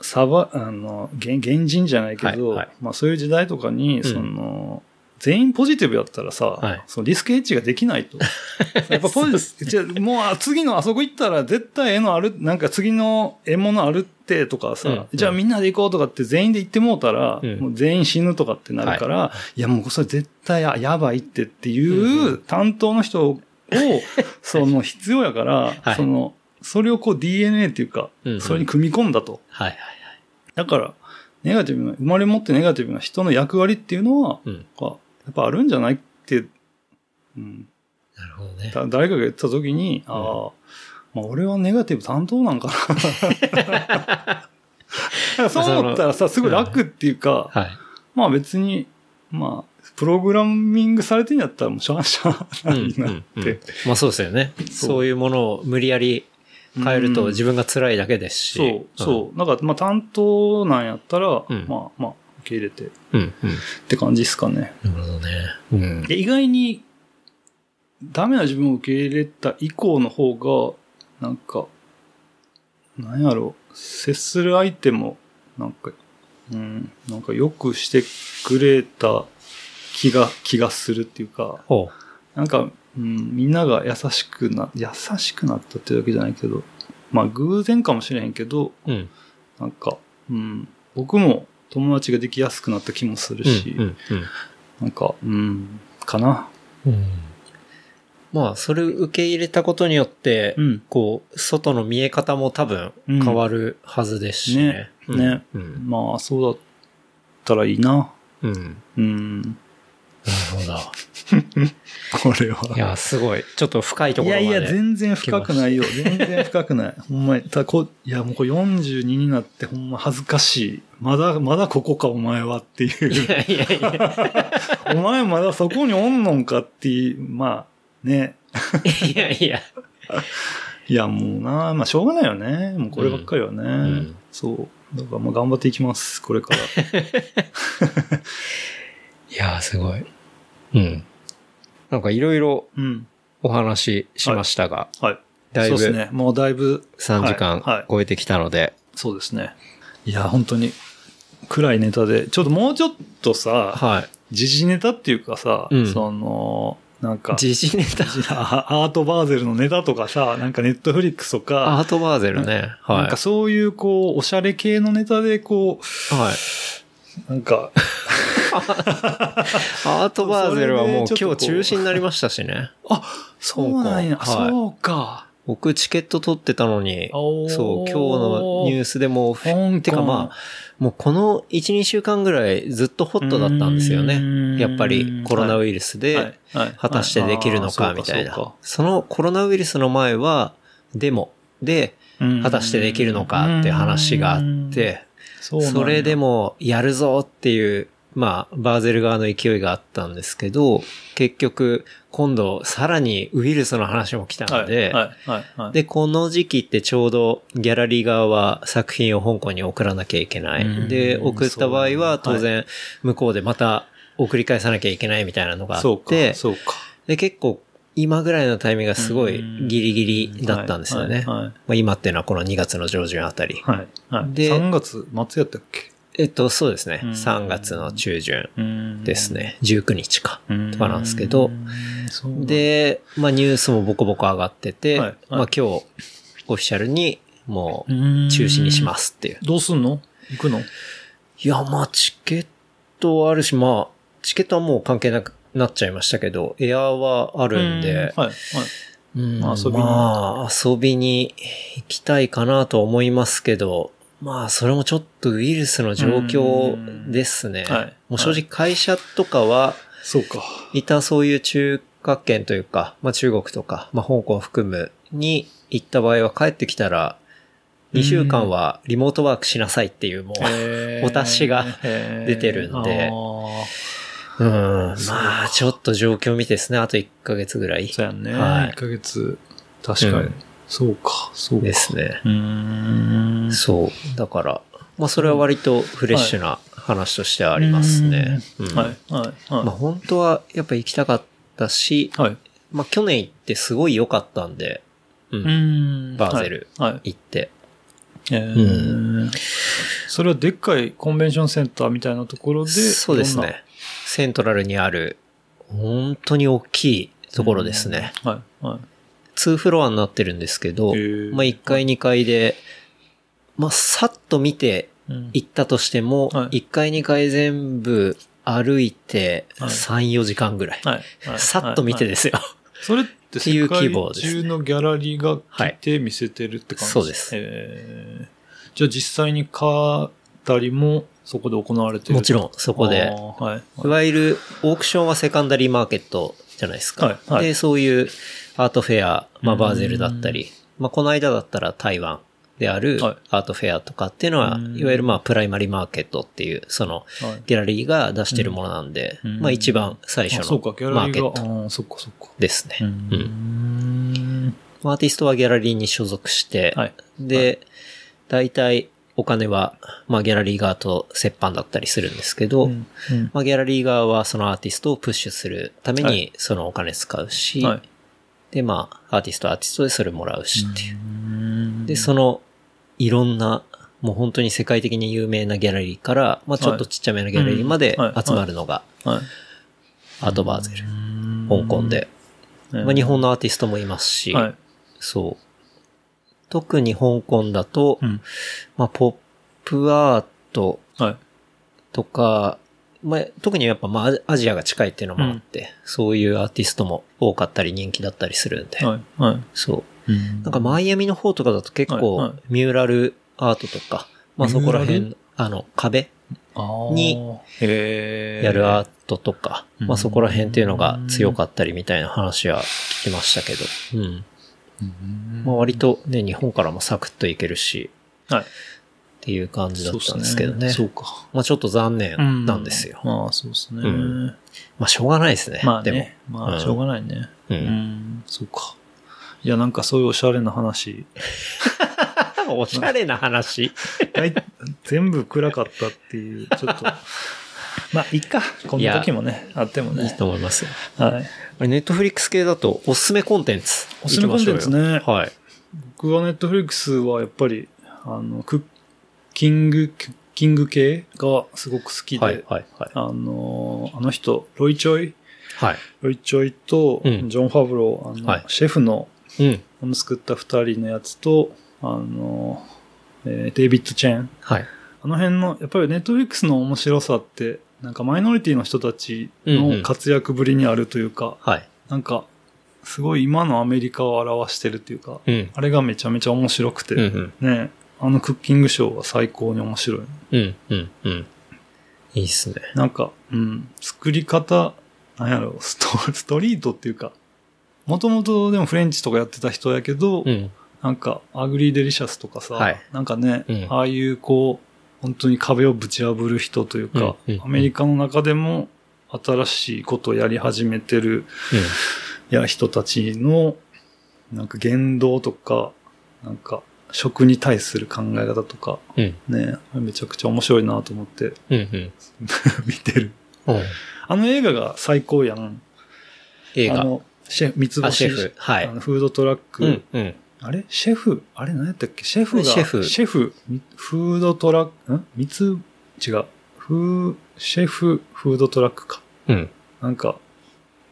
S3: サバ、あの、原原人じゃないけど、
S2: はいはい。
S3: まあそういう時代とかに、
S2: ん。
S3: その、全員ポジティブやったらさ、
S2: はい。
S3: そのリスクエッジができないと。やっぱポジティブ、もうあ次のあそこ行ったら絶対絵のある、なんか次の獲物あるってとかさ、
S2: うん
S3: じゃあみんなで行こうとかって全員で行ってもうたら、
S2: うん
S3: もう全員死ぬとかってなるから、い、やもうそれ絶対ややばいってっていうう担当の人を、その必要やから、
S2: はい
S3: その、それをこう DNA っていうか、
S2: うんうん
S3: それに組み込んだと。
S2: はいはい
S3: だから、ネガティブな、生まれ持ってネガティブな人の役割っていうのは、
S2: はい。うん。
S3: あやっぱあるんじゃないって、うん、
S2: なるほどね。
S3: だ誰かが言ってた時に、ああ、まあ俺はネガティブ担当なんかな。そう思ったらさ、すごい楽っていうか、
S2: はい。
S3: まあ別に、まあ、プログラミングされてんやったらもうしゃあしゃあないな
S2: うんうんうん
S3: って。
S2: まあそうですよね。
S3: そう
S2: そういうものを無理やり変えると
S3: うん
S2: 自分が辛いだけですし。
S3: そう、そう。なんか、まあ担当なんやったら、
S2: うん
S3: まあまあ、受け入れてっ
S2: うん。うん。うん。
S3: て感じですかね。
S2: なるほどね。うん。
S3: で、意外に、ダメな自分を受け入れた以降の方が、なんか、なんやろう、接する相手も、なんか、うん、なんかよくしてくれた気が、気がするっていうか、
S2: ほ
S3: なんか、うん、みんなが優しくな、優しくなったっていうわけじゃないけど、まあ偶然かもしれへんけど、
S2: う。うん。
S3: なんか、うん、僕も友達ができやすくなった気もするし、
S2: うん。うん。
S3: なんか、うん、かな。
S2: うん。まあ、それを受け入れたことによって、
S3: うん。
S2: こう、外の見え方も多分
S3: うん
S2: 変わるはずですしね。
S3: ねね
S2: うん。うん。
S3: まあ、そうだったらいいな。
S2: うん。
S3: うん。
S2: なるほど。
S3: これは。
S2: いや、すごい。ちょっと深いところまで。
S3: いやいや、全然深くないよ。全然深くない。ほんまに。たこいや、もうこれ42になってほんま恥ずかしい。まだ、まだここかお前はってい。
S2: いうやいやいや。
S3: お前まだそこにおんのんかっていう。まあ、ね。
S2: いやいや。
S3: いや、もうな、まあしょうがないよね。もうこればっかりはね。
S2: ん
S3: そう。だからまあ頑張っていきます。これから。
S2: いや、すごい。うん。なんかいろいろ
S3: うん。
S2: お話ししましたが、
S3: はい。
S2: だいぶ
S3: そうですね。もうだいぶ。
S2: 3時間
S3: はいはい
S2: 超えてきたので、
S3: そうですね。いや、本当に、暗いネタで、ちょっともうちょっとさ、
S2: はい。
S3: 時事ネタっていうかさ、
S2: うん
S3: その、なんか、
S2: 時事ネタ。
S3: あアートバーゼルのネタとかさ、なんかネットフリックスとか、
S2: アートバーゼルね。はい。
S3: なんかそういうこう、おしゃれ系のネタでこ
S2: はい。
S3: う、なんか、
S2: アートバーゼルはもう今日中止になりましたしね。
S3: あ、そうなんや、
S2: はい
S3: そうか。
S2: 僕チケット取ってたのに、そう、今日のニュースでも、てかまあ、もうこの1、2週間ぐらいずっとホットだったんですよね。
S3: ん。
S2: やっぱりコロナウイルスで、果たしてできるのか
S3: はい
S2: みたいな。
S3: そ
S2: のコロナウイルスの前は、デモ。で、果たしてできるのかって話があって、
S3: そ
S2: れでもやるぞっていう、まあ、バーゼル側の勢いがあったんですけど、結局、今度さらにウイルスの話も来たので、
S3: はい、はい、はい。
S2: で、この時期ってちょうどギャラリー側は作品を香港に送らなきゃいけな
S3: うん
S2: い。で、送った場合は当然向こうでまた送り返さなきゃいけないみたいなのがあって。で、結構今ぐらいのタイミングがすごいギリギリだったんですよね。
S3: はい、
S2: まあ、今っていうのはこの2月の上旬あたり。
S3: はい。はい。
S2: で
S3: 3月末やったっけ？
S2: えっと、そうですね。
S3: うん。
S2: 3月の中旬
S3: うん。
S2: です。ね。19日か。
S3: うん。
S2: とかなんですけど、で、まあニュースもボコボコ上がってて、
S3: はい。はい。
S2: まあ今日、オフィシャルにもう
S3: 中
S2: 中止にしますっていう。
S3: どうすんの？行くの？
S2: いや、まあチケットあるし、まあ、チケットはもう関係なくなっちゃいましたけど、エアーはあるんで、
S3: はい、はい。
S2: うん。
S3: まあ遊びに。
S2: まあ、遊びに行きたいかなと思いますけど、まあ、それもちょっとウイルスの状況ですね。
S3: うんはい。
S2: もう正直会社とかは、
S3: そうか。
S2: いたそういう中華圏というか、まあ中国とか、まあ香港を含むに行った場合は帰ってきたら、2週間はリモートワークしなさいっていうもう、お達しが出てるんで。うん、まあちょっと状況見てですね、あと1ヶ月ぐらい。
S3: そうやんね。
S2: はい。
S3: 1ヶ月。確かに。
S2: うん
S3: そうか、そうか。
S2: ですね。
S3: うーん。
S2: そう。だから、まあそれは割とフレッシュな話としてはありますね。うん
S3: はい、はい、はい。
S2: まあ本当はやっぱ行きたかったし、
S3: はい。
S2: まあ去年行ってすごい良かったんで、う。
S3: うんん
S2: バーゼル。
S3: はい。はい
S2: 行って。
S3: えーそれはでっかいコンベンションセンターみたいなところで。
S2: そうですね。セントラルにある、本当に大きいところですね。。
S3: はい、はい。
S2: 2フロアになってるんですけど、まあ1階2階で、まあさっと見て
S3: うん。
S2: 行ったとしても、
S3: はい。
S2: 1階2階全部歩いて
S3: はい。
S2: 3、4時間ぐらい。さっと見て
S3: はい
S2: ですよ。
S3: それって世界中のギャラリーが来て見せてるって感じ、
S2: そうです。
S3: えー。じゃあ実際に買ったりもそこで行われてる？
S2: もちろん、そこで。
S3: はい。
S2: いわゆるオークションはセカンダリーマーケットじゃないですか。
S3: はい。はい。
S2: で、そういうアートフェア、まあ
S3: うん。
S2: バーゼルだったり、まあこの間だったら台湾である
S3: はい。
S2: アートフェアとかっていうのは、
S3: うん。
S2: いわゆるまあプライマリーマーケットっていう、その
S3: はい。
S2: ギャラリーが出してるものなんで、
S3: うん。
S2: まあ一番最初。のマーケット。ですね。アーティストはギャラリーに所属して、
S3: はい。
S2: で、大体お金は、まあギャラリー側と折半だったりするんですけど、
S3: うん。
S2: まあ、ギャラリー側はそのアーティストをプッシュするため
S3: は
S2: にそのお金使うし、
S3: はい。
S2: で、まあ、アーティストはアーティストでそれもらうしっていう。
S3: うん
S2: で、その、いろんな、もう本当に世界的に有名なギャラリーから、まあちょっとちっちゃめのギャラリーまで
S3: はい
S2: 集まるのが、
S3: はい。
S2: アートバーゼル、香港で。
S3: うん。
S2: まあ日本のアーティストもいますし、
S3: はい。
S2: そう。特に香港だと、
S3: うん。
S2: まあポップアート
S3: はい。
S2: とか、まあ、特にやっぱまあアジアが近いっていうのもあって、そういうアーティストも多かったり人気だったりするんで、
S3: はい。はい。
S2: そう。
S3: うん
S2: なんかマイアミの方とかだと結
S3: はい
S2: 構
S3: はい
S2: ミューラルアートとか、まあそこら辺、あの壁
S3: に
S2: やるアートとか、
S3: うん
S2: まあそこら辺っていうのが強かったりみたいな話は聞きましたけど、うん。まあ割とね、日本からもサクッといけるし、
S3: はい。
S2: っていう感じだったんですけどね。
S3: そうか。
S2: まあちょっと残念なんですよ。
S3: まあ、そうですね。
S2: うんまあしょうがないですね。
S3: まあ
S2: でも。
S3: ね。まあ、
S2: うん
S3: しょうがないね。
S2: う。
S3: うんん。そうか。いや、なんかそういうおしゃれな話。
S2: おしゃれな話。
S3: 大全部暗かったっていう、ちょっと。まあ、いいか。こんな時もね、あっても
S2: いい
S3: ね。
S2: と思いますよ。
S3: はい。
S2: ネットフリックス系だとおすすめコンテンツ。
S3: おすすめコンテンツね
S2: はい。
S3: 僕はネットフリックスはやっぱり、あの、クッキング、クッキング系がすごく好きで、
S2: はい、はい、はい。
S3: あの、あの人、ロイ・チョイ？
S2: はい。
S3: ロイ・チョイと、
S2: うん
S3: ジョン・ファブロー、あの、
S2: はい
S3: シェフの、
S2: うん。
S3: あの作った二人のやつと、あの、えーデイビッド・チェーン。
S2: はい。
S3: あの辺の、やっぱりネットフリックスの面白さって、なんかマイノリティの人たち
S2: うんうん
S3: の活躍ぶりにあるというか、
S2: はい。
S3: なんか、すごい今のアメリカを表してるというか、
S2: うん。
S3: あれがめちゃめちゃ面白くて、
S2: うん、うん。
S3: ね、あのクッキングショーは最高に面白い。
S2: うん、うん、うん。いいっすね。
S3: なんか、うん、作り方、なんやろ、スト ストリートっていうか、もともとでもフレンチとかやってた人やけど、
S2: うん。
S3: なんか、 Ugly Delicious とかさ、
S2: はい
S3: なんかね、
S2: うん
S3: ああいうこう、本当に壁をぶち破る人というか、
S2: うんうん
S3: アメリカの中でも新しいことをやり始めてる、いや、人たちの、なんか言動とか、なんか、食に対する考え方とか、
S2: うん。うん。
S3: ね、めちゃくちゃ面白いなと思って
S2: うん、うん。
S3: 見てる。
S2: うん
S3: あの映画が最高やん。
S2: 映画。
S3: あの、シェフ、三つ
S2: あ、
S3: 星
S2: シェフ。はい
S3: あ。のフードトラック、
S2: うん、うん。
S3: あれ？シェフ？あれ何やったっけ？シェフが、
S2: シェフ
S3: シェフ、みフードトラック、ん？三つ、違う。フー、シェフ、フードトラックか。
S2: うん。
S3: なんか、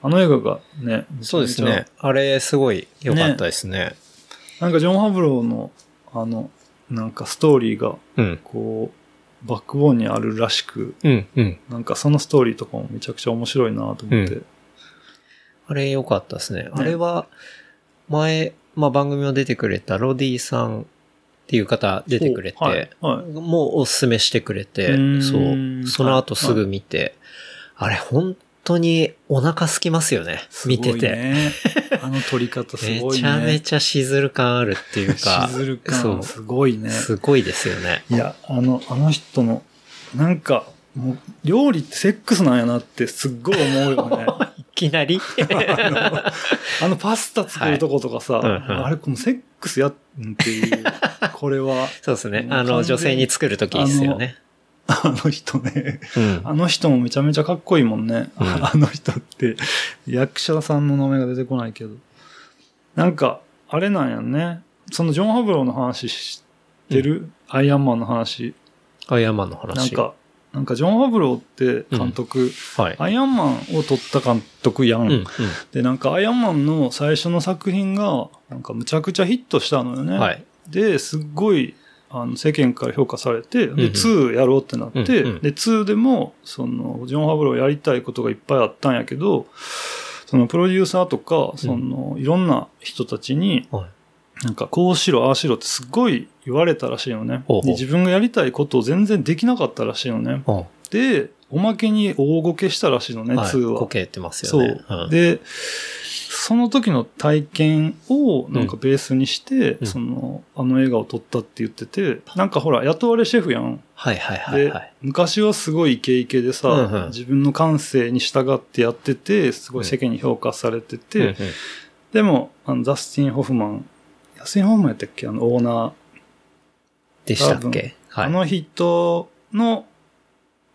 S3: あの映画がね、
S2: そうですね。あれ、すごい良かったですね。
S3: ちゃ。なんかジョン・ハブローの、あの、なんかストーリーが、
S2: うん。
S3: こう、バックボーンにあるらしく、
S2: うん、うん。
S3: なんかそのストーリーとかもめちゃくちゃ面白いなと思って。
S2: うあれ良かったですね。あれは、前、まあ番組も出てくれたロディさんっていう方出てくれて、
S3: はいはい
S2: もうおすすめしてくれてそう。その後すぐ見て、あれ本当にお腹空きますよね。見て
S3: すごい
S2: て。
S3: ね。あの撮り方す
S2: め
S3: ごいね。
S2: ちゃめちゃしずる感あるっていうか、
S3: しずる感すごいね。
S2: すごいですよね。
S3: いや、あの、あの人の、なんか、もう、料理ってセックスなんやなってすっごい思うよね。
S2: いきなり？
S3: あのパスタ作るとことかさ、
S2: はいうんうん
S3: あれこのセックスやんっていう、これは、
S2: そうですね。あの、女性に作るときですよね。
S3: あの人ね、
S2: うん。
S3: あの人もめちゃめちゃかっこいいもんね。
S2: うん
S3: あの人って、役者さんの名前が出てこないけど。なんか、あれなんやんね。そのジョン・ハブローの話知ってる、アイアンマンの話。
S2: アイアンマンの話。
S3: なんか、なんかジョン・ハブローって監督、
S2: はい。
S3: アイアンマンを撮った監督やん。
S2: うん、うん。
S3: で、なんかアイアンマンの最初の作品が、なんかむちゃくちゃヒットしたのよね。
S2: はい。
S3: で、すっごい、あの、世間から評価されて、で、
S2: うんうん
S3: 2やろうってなって、
S2: うんうん
S3: で、2でも、その、ジョン・ハブローやりたいことがいっぱいあったんやけど、その、プロデューサーとか、その、いろんな人たちに、
S2: はい
S3: なんか、こうしろ、ああしろってすっごい言われたらしいよね。で自分がやりたいことを全然できなかったらしいよね。
S2: うん
S3: で、おまけに大ごけしたらしいのね、
S2: はい。
S3: 2は。
S2: こけてます
S3: そう
S2: よね。。うん
S3: で、その時の体験をなんかベースにして、
S2: うん
S3: その、あの映画を撮ったって言ってて、なんかほら、雇われシェフやん。
S2: はいはいはい
S3: で、
S2: はい。
S3: 昔はすごいイケイケでさ、
S2: うんうん
S3: 自分の感性に従ってやってて、すごい世間に評価されてて、
S2: うんうん
S3: でも、あの、ダスティン・ホフマン、ダスティン・ホフマンやったっけ？あの、オーナー。
S2: でしたっけ？はい。
S3: あの人の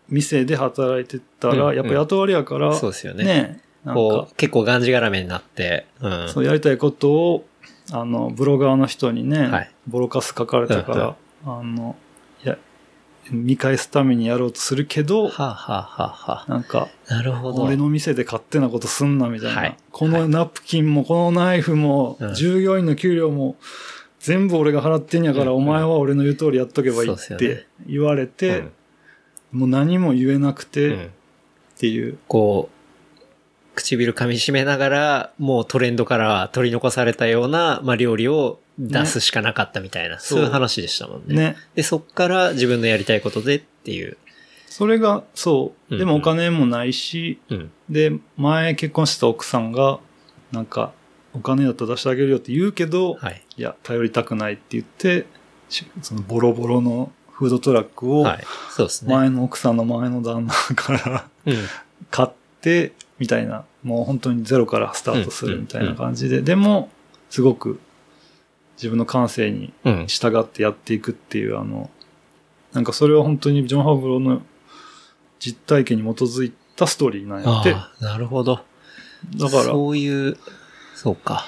S3: 店で働いてたら、
S2: うんうん
S3: やっぱ雇われやから、
S2: そうですよね。
S3: ね、
S2: こ、う、結構がんじがらめになって、うん。
S3: そうやりたいことを、あの、ブロガーの人にね、
S2: はい。
S3: ボロカス書かれたから、あの、いや、見返すためにやろうとするけど、
S2: はあ、はあはあは
S3: なんか、
S2: あ、なるほど。
S3: 俺の店で勝手なことすんな、みたいな。
S2: はい。
S3: このナプキンも、このナイフも、
S2: うん。
S3: 従業員の給料も、全部俺が払ってんやから、
S2: うん
S3: お前は俺の言う通りやっとけばいいって言われて、
S2: うん。
S3: もう何も言えなくて、っ
S2: うん。
S3: ていう。
S2: こう、唇噛み締めながら、もうトレンドから取り残されたような、まあ、料理を出すしかなかったみたいな、そういう話でしたもんね。
S3: ね。
S2: で、そっから自分のやりたいことでっていう。
S3: それが、そう。
S2: うん
S3: でもお金もないし、
S2: うん。
S3: で、前結婚した奥さんが、なんか、お金だったら出してあげるよって言うけど、
S2: はい。
S3: いや、頼りたくないって言って、しそのボロボロのフードトラックを、
S2: はい。そうですね。
S3: 前の奥さんの前の旦那から
S2: うん。
S3: 買って、みたいな、もう本当にゼロからスタートするみたいな感じで、でも、すごく自分の感性に
S2: うん。
S3: 従ってやっていくっていう、あの、なんかそれは本当にジョン・ハブローの実体験に基づいたストーリーなんやって。
S2: なるほど。
S3: だから、
S2: そういう、そうか、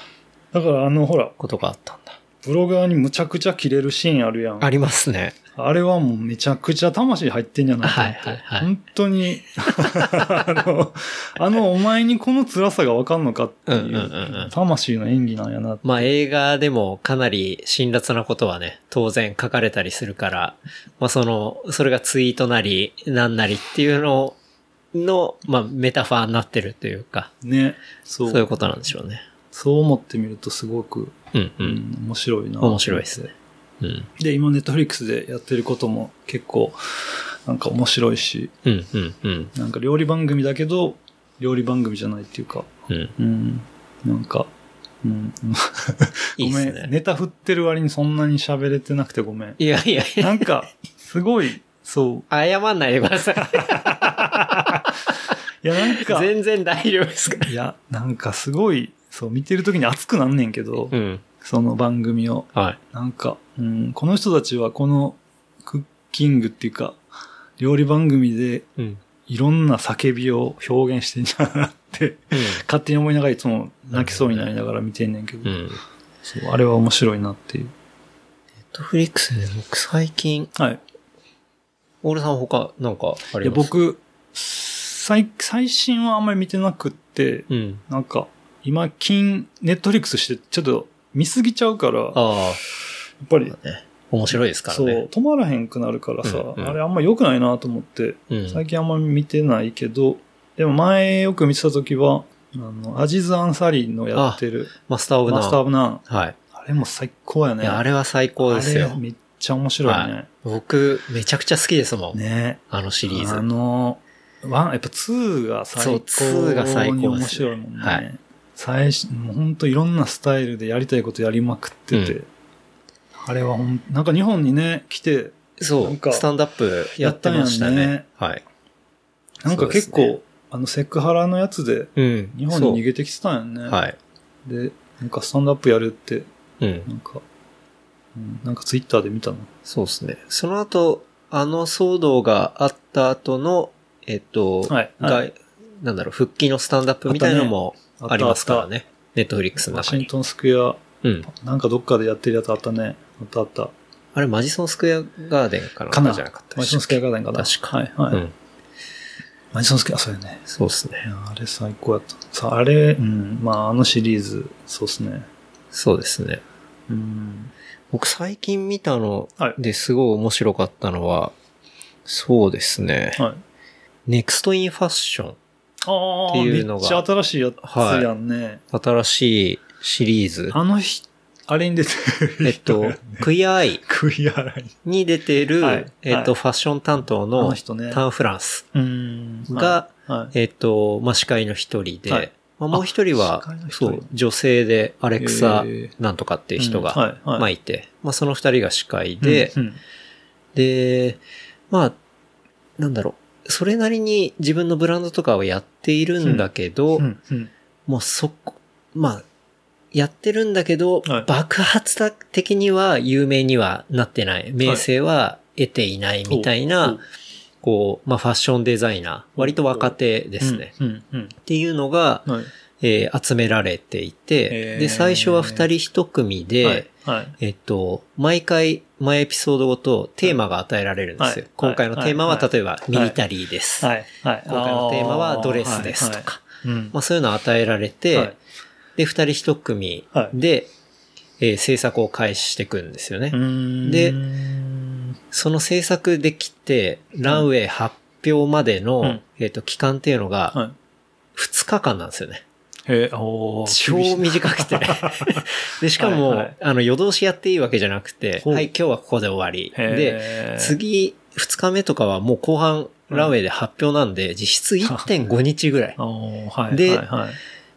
S3: だからあの、ほら、
S2: ことがあったんだ。
S3: ブロガーにむちゃくちゃ切れるシーンあるやん。
S2: ありますね。
S3: あれはもうめちゃくちゃ魂入ってんじゃないかなって。
S2: はいはいはい
S3: 本当に、あの、あのお前にこの辛さがわかんのかっていう、
S2: うんうんうんうん
S3: 魂の演技なんやな。
S2: まあ映画でもかなり辛辣なことはね、当然書かれたりするから、まあその、それがツイートなり、なんなりっていうのの、まあメタファーになってるというか、
S3: ね。そう。
S2: そういうことなんでしょうね。
S3: そう思ってみるとすごく、
S2: うんう。
S3: うんん、面白いな。
S2: 面白いですね。うん。
S3: で、今ネットフリックスでやってることも結構、なんか面白いし、
S2: うんうんうん。
S3: なんか料理番組だけど、料理番組じゃないっていうか、
S2: うん。
S3: うん、なんか、うん、
S2: いい
S3: ごめん、
S2: っすね。
S3: ネタ振ってる割にそんなに喋れてなくてごめん。
S2: いやいやいや、
S3: なんか、すごい、そう。
S2: 謝んないでください。
S3: いや、なんか、
S2: 全然大丈夫ですか？
S3: いや、なんかすごい、そう、見てる時に熱くなんねんけど、
S2: うん。
S3: その番組を。
S2: はい。
S3: なんか、うん、この人たちはこのクッキングっていうか、料理番組で
S2: うん。
S3: いろんな叫びを表現してんじゃなって、勝手に思いながらいつも泣きそうになりながら見てんねんけど、
S2: うん。ネッ
S3: そうあれは面白いなっていう。
S2: トフリックスで僕最近、
S3: はい。
S2: オールさん他なんかあ
S3: いや、
S2: ります？
S3: 僕、最、最新はあんまり見てなくって、
S2: うん。
S3: なんか、今、金、ネットフリックスしてちょっと見すぎちゃうから、やっ
S2: あ
S3: ぱり、
S2: あ、ね。面白いですから
S3: そう、
S2: ね。
S3: 止まらへんくなるからさ、
S2: うんうん
S3: あれあんま良くないなと思って、
S2: うん。
S3: 最近あんま見てないけど、でも前よく見てた時は、あの、アジズ・アンサリーのやってる、 Master of
S2: Na
S3: Master of None。
S2: はい。
S3: あれも最高やね。
S2: あれは最高ですよ
S3: あれ。めっちゃ面白いね。
S2: 僕、めちゃくちゃ好きですもん。
S3: ね
S2: あのシリーズ。
S3: あの、ワン、やっぱ2が最
S2: そう2が最高
S3: 面白いもんね。
S2: はい
S3: 最初、もうほんといろんなスタイルでやりたいことやりまくってて、
S2: う
S3: あれはほん、なんか日本にね、来て、
S2: そう、スタンドアップやってましたね。
S3: ね
S2: はい。
S3: なんか結構、あのセクハラのやつで
S2: うん。
S3: 日本に逃げてきてたんやんね。
S2: そうはい。
S3: で、なんかスタンドアップやるって、
S2: うん。
S3: なんか、うん、なんかツイッターで見たの。
S2: そうですね。その後、あの騒動があった後の、えっと、
S3: はいは
S2: がなんだろう、復帰のスタンドアップみたいなのも
S3: あ
S2: りますからね。ネットフリックスの中に。
S3: ワシントンスクエア、
S2: うん。
S3: なんかどっかでやってるやつあったね。あったあった。
S2: あれ、マジソンスクエアガーデンか
S3: かな
S2: かじゃなかった
S3: マジソンスクエアガーデンかな
S2: 確か
S3: はいはい。
S2: うん。
S3: マジソンスクエア、そうやね。
S2: そうですね
S3: あれ最高やった。さあ、あれ、うん、まあ、あのシリーズ、そうっすね。
S2: そうですね。
S3: うん。
S2: 僕最近見たの
S3: はい
S2: ですごい面白かったのは、そうですね。
S3: はい。
S2: ネクストインファッション。
S3: ああ、
S2: っていうのが
S3: めっちゃ新しいやつやんね。
S2: 新しいシリーズ。
S3: あの日、あれに出てる
S2: えっと、クイアアイ。
S3: クイアライ。ン。
S2: に出てる、
S3: はい。
S2: えっと、
S3: はい。
S2: ファッション担当
S3: あ
S2: の
S3: ね。
S2: タン・フランス。
S3: うん。
S2: が、
S3: はい、
S2: えっと、まあ、司会の一人で、
S3: はい。
S2: まあ、もう一人は
S3: 人。
S2: そう、女性でアレクサなんとかっていう人が、まあ、いて、まあ、その二人が司会で、
S3: うん。うん。
S2: で、まあ、なんだろう、それなりに自分のブランドとかをやっているんだけど、
S3: うん。うん。
S2: もうそこ、まあ、やってるんだけど、
S3: はい
S2: 爆発的には有名にはなってない。名声は得ていないみたいな、
S3: ほう
S2: こう、まあファッションデザイナー、割と若手ですね。
S3: うんうん
S2: っていうのが、
S3: うん。はい。
S2: えー集められていて、で、最初は二人一組で、
S3: はい。はい。
S2: えっと、毎回、毎エピソードごとテーマが与えられるんですよ。
S3: はい
S2: 今回のテーマは、
S3: はい
S2: 例えば、ミリタリーです。
S3: はい。はい。
S2: 今回のテーマはドレスですとか。
S3: あー。はいはいうん
S2: まあそういうのを与えられて、
S3: はい
S2: で、二人一組で、えー制作を開始していくんですよね。でその制作できて、ランウェイ発表までの、
S3: うん
S2: えっ、と、期間っていうのが、
S3: はい。
S2: 2日間なんですよね。
S3: へえ、おー
S2: 超短くて。で、しかも、
S3: はいはい
S2: あの、夜通しやっていいわけじゃなくて、はい、今日はここで終わり。で、次、2日目とかはもう後半、ランウェイで発表なんで、実質1.5日ぐらい。
S3: はい。
S2: で
S3: はいはい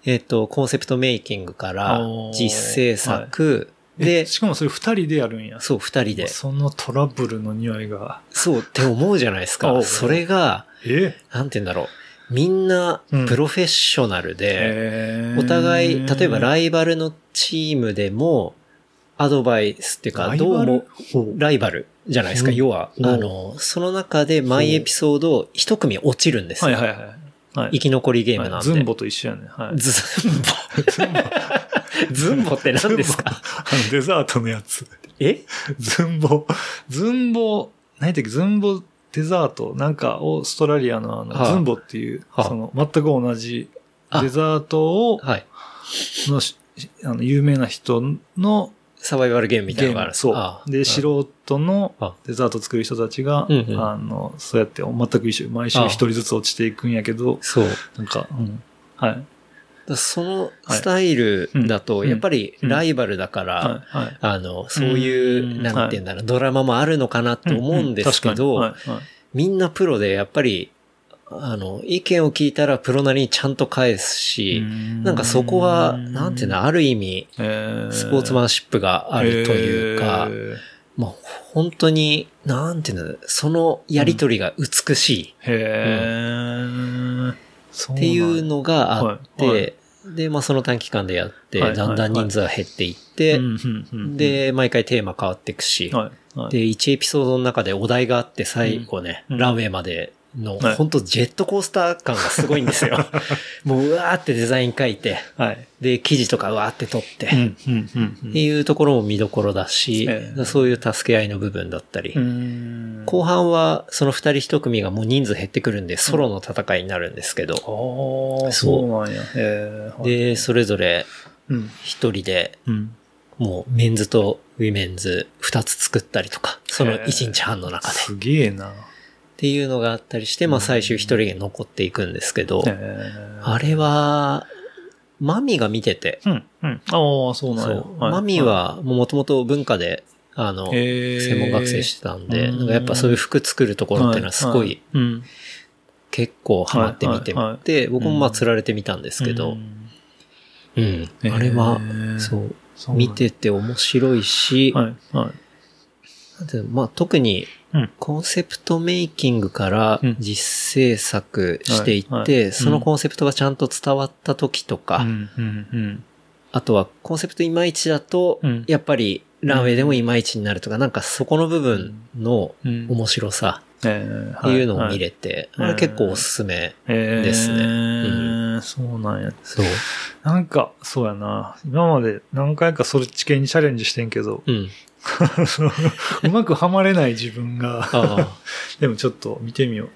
S2: えっ、と、コンセプトメイキングから実制作、
S3: え
S2: で、
S3: しかもそれ二人でやるんや。
S2: そう、二人で。
S3: そのトラブルの匂いが。
S2: そうって思うじゃないですか。それが、
S3: え？
S2: なんて言うんだろう。みんな
S3: うん、
S2: プロフェッショナルで、
S3: へー
S2: お互い、例えばライバルのチームでも、アドバイスっていうか、どうも、ライバルじゃないですか。
S3: うん
S2: 要は、
S3: うん
S2: あの、その中で毎エピソード一組落ちるんですよ。
S3: はいはいはい。はい
S2: 生き残りゲームなんで。
S3: はいズンボと一緒やね。はい。
S2: ズンボ。ズズンボって何ですか？
S3: あの、デザートのやつ。
S2: え？
S3: ズンボ。ズンボ、何やったっけ、ズンボデザート？なんか、オーストラリアのあの、
S2: はあ
S3: ズンボっていう、
S2: はあ
S3: その、全く同じ
S2: あ
S3: デザートを、
S2: はい。
S3: のし、あの、有名な人の
S2: サバイバルゲームみたい。なのがある。
S3: そ
S2: あ
S3: う。で、素人の
S2: あ
S3: デザート作る人たちが、
S2: うんうん。
S3: あの、そうやって全く一緒、毎週一人ずつ落ちていくんやけど、
S2: そう。
S3: なんか、うん。はい。
S2: だそのスタイルだと、
S3: うん。
S2: やっぱりライバルだから。あの、そういうう、
S3: ん。
S2: なんて言うんだろう、ドラマもあるのかなと思うんですけど、みんなプロでやっぱり、あの、意見を聞いたらプロなりにちゃんと返すし、なんかそこは、なんていうの、ある意味、
S3: えー。
S2: スポーツマンシップがあるというか、
S3: へ
S2: まあ、本当に、なんていうの、そのやりとりが美しい。
S3: ーへー。そう
S2: っていう
S3: の
S2: のがあって、
S3: はい。は
S2: で、まあその短期間でやって、だんだん人数は減っていって、で、毎回テーマ変わっていくし、
S3: はい。はい、
S2: で、1エピソードの中でお題があって最後ね、
S3: うん。
S2: ランウェイまでの、
S3: はい
S2: 本当ジェットコースター感がすごいんですよ。もううわーってデザイン書いて、
S3: はい。
S2: で、記事とかうわーって撮って、
S3: うん、うん、うん
S2: っていうところも見どころだし、
S3: ええ
S2: そういう助け合いの部分だったり、
S3: うん。
S2: 後半はその二人一組がもう人数減ってくるんで、ソロの戦いになるんですけど、そう
S3: なんや。へーはい
S2: で、それぞれ
S3: うん。
S2: 一人で、
S3: うん。
S2: もうメンズとウィメンズ二つ作ったりとか、その一日半の中で。っ
S3: すげえな。
S2: ていうのがあったりして、まあ最終一人が残っていくんですけど、あれは、マミが見てて、
S3: うん、うん。ああ、そうなん
S2: マミ、はもともと文化で、あの、専
S3: 専
S2: 門学生してたんで、
S3: うん。
S2: なんかやっぱそういう服作るところっていうのはすごい、
S3: うん。
S2: 結構ハマって見て
S3: はいはい。
S2: みて、僕もまあ釣られてみたんですけど、うん、あれは、そう、見てて面白いし、まあ特に
S3: うん、
S2: コンセプトメイキングから
S3: うん
S2: 実制作していって、
S3: はいはい
S2: そのコンセプトがちゃんと伝わった時とか、
S3: うん、うん、うん。
S2: あとはコンセプトいまいちだと、
S3: うん
S2: やっぱりランウェイでもいまいちになるとか、なんかそこの部分の
S3: うん
S2: 面白さ
S3: え
S2: っていうのを見
S3: れ
S2: れて、
S3: はい
S2: あれ結構おすすめ。
S3: で
S2: ですね
S3: ね。そうなんや。
S2: そう。
S3: なんか、そうやな。今まで何回かそっち系にチャレンジしてんけど、
S2: うん。
S3: うまくはまれない自分が、でもちょっと見てみよ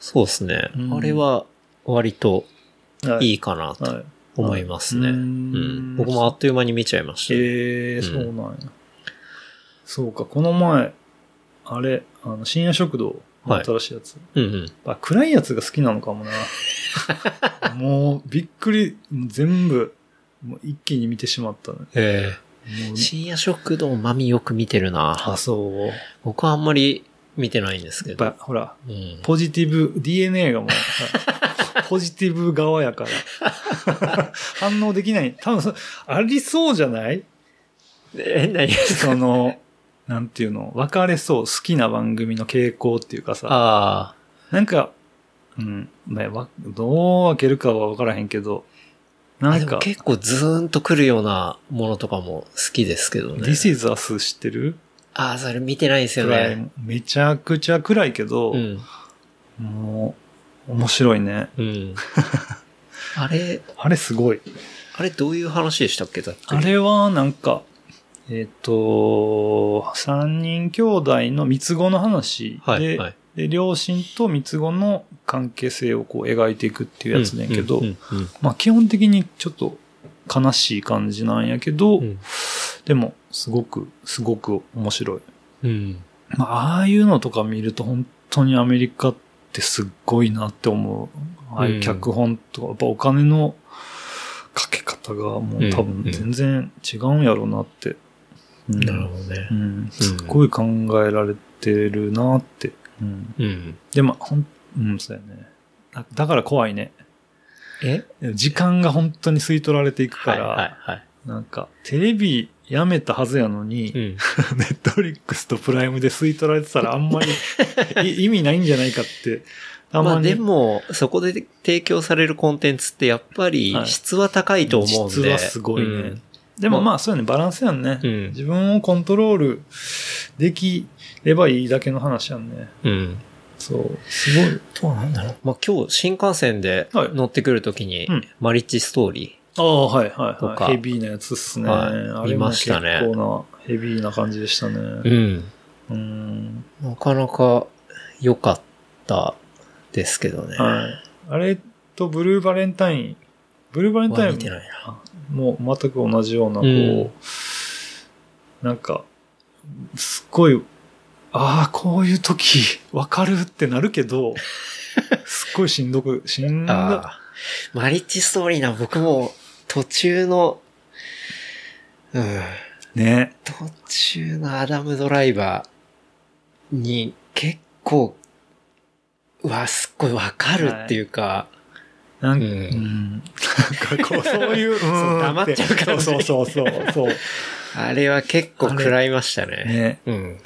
S2: そうですね
S3: う。ん
S2: あれは割と
S3: う。はい
S2: いいかなと
S3: はい。
S2: 思いますね。
S3: う
S2: うんん。僕もあっという間に見ちゃいました。
S3: ええ
S2: うん
S3: そうなんや。そうか、この前、あれ、あの、深夜食堂の新しいやつ。
S2: うんうん。
S3: あ、暗いやつが好きなのかもな。もう、びっくり、全部、もう一気に見てしまったね。
S2: ええ深夜食堂マミよく見てるな。
S3: あ、そう。
S2: 僕はあんまり見てないんですけど。
S3: やっぱ、ほら、
S2: うん。
S3: ポジティブ、DNA がもう、ポジティブ側やから。反応できない。多分そ、ありそうじゃない？
S2: え、何？
S3: その、なんていうの、分かれそう。好きな番組の傾向っていうかさ。
S2: あ
S3: なんか、うん、ね、わどう分けるかは分からへんけど、
S2: あ。
S3: なんか、
S2: 結構ズーンと来るようなものとかも好きですけどね。
S3: This is Us 知ってる？
S2: ああ、それ見てないんですよね。
S3: めちゃくちゃ暗いけど、
S2: うん。
S3: もう、面白いね。
S2: うん。あれ、
S3: あれすごい。
S2: あれどういう話でしたっけ？だって。
S3: あれはなんか、えっ、と、三人兄弟の三つ子の話で、
S2: はい、はい。
S3: で、両親と三つ子の関係性をこう描いていくっていうやつねんけど、まあ基本的にちょっと悲しい感じなんやけど、
S2: うん
S3: でもすごく、すごく面白い。
S2: うん。
S3: まあああいうのとか見ると本当にアメリカってすっごいなって思う。ああいう脚本とか、やっぱお金のかけ方がもう多分全然違うんやろうなって。うん
S2: なるほどね
S3: う。ん。すっごい考えられてるなって。うん。
S2: うん。
S3: でも、ほん、うん、そうやね。だだから怖いね。
S2: え？
S3: 時間が本当に吸い取られていくから、
S2: はい、はい、はい。
S3: なんか、テレビやめたはずやのに、
S2: うん。
S3: ネットフリックスとプライムで吸い取られてたらあんまりい 意味ないんじゃないかって、たま
S2: あでも、そこで提供されるコンテンツってやっぱり
S3: はい
S2: 質は高いと思うんで。
S3: 質はすごいね。
S2: うん
S3: でもまあそうやね、バランスやんね、
S2: うん
S3: 自分をコントロールできればいいだけの話やんね。
S2: うん。
S3: そう。すごい。
S2: どうなんだろう。まあ今日新幹線で
S3: はい
S2: 乗ってくるときに
S3: うん、
S2: マリッジストーリ
S3: ああ、はいはい
S2: とか
S3: はい。ヘビーなやつっすね。
S2: はい
S3: あれも
S2: 見ましたね
S3: 結構なヘビーな感じでしたね。
S2: うん。
S3: うん。
S2: なかなか良かったですけどね。
S3: はい。あれとブルーバレンタイン、ブルーバレンタイン。もう全く同じような、こう、
S2: うん
S3: なんか、すっごい、ああ、こういう時、わかるってなるけど、すっごいしんどく、しんど。
S2: マリッジストーリーな、僕も途中の、うん、
S3: ね。
S2: 途中のアダムドライバーに結構、うわ、すっごいわかるっていうか、
S3: なんか、
S2: う
S3: うんん。なんかこう、そういう、うん
S2: そう黙っちゃう感じ
S3: そうそうそうそう。そ う
S2: あれは結構食らいましたね。
S3: ね。
S2: うん。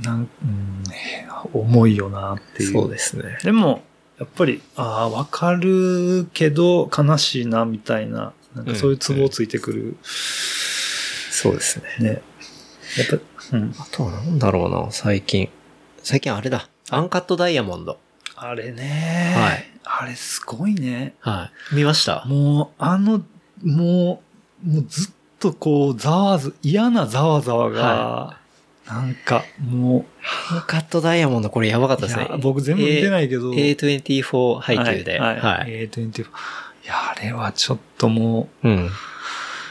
S3: なん、うん、ね重いよなっていう。
S2: そうですね。
S3: でも、やっぱり、ああ、わかるけど悲しいな、みたいな、なんかそういうツボをついてくる。
S2: そうですね。
S3: ね。やっぱ、うん。
S2: あとはなんだろうな、最近。最近あれだ。アンカットダイヤモンド。
S3: あれね。
S2: はい。
S3: あれすごいね。
S2: はい。見ました？
S3: もう、あの、もう、もうずっとこう、ざわず、嫌なざわざわが、
S2: は
S3: なんか、も
S2: アンカットダイヤモンドこれやばかっ
S3: う、
S2: たですね。
S3: 僕全部見てないけど、
S2: A24 配給で。
S3: はい。
S2: は。
S3: はいい。A24。いや、あれはちょっともう、
S2: うん。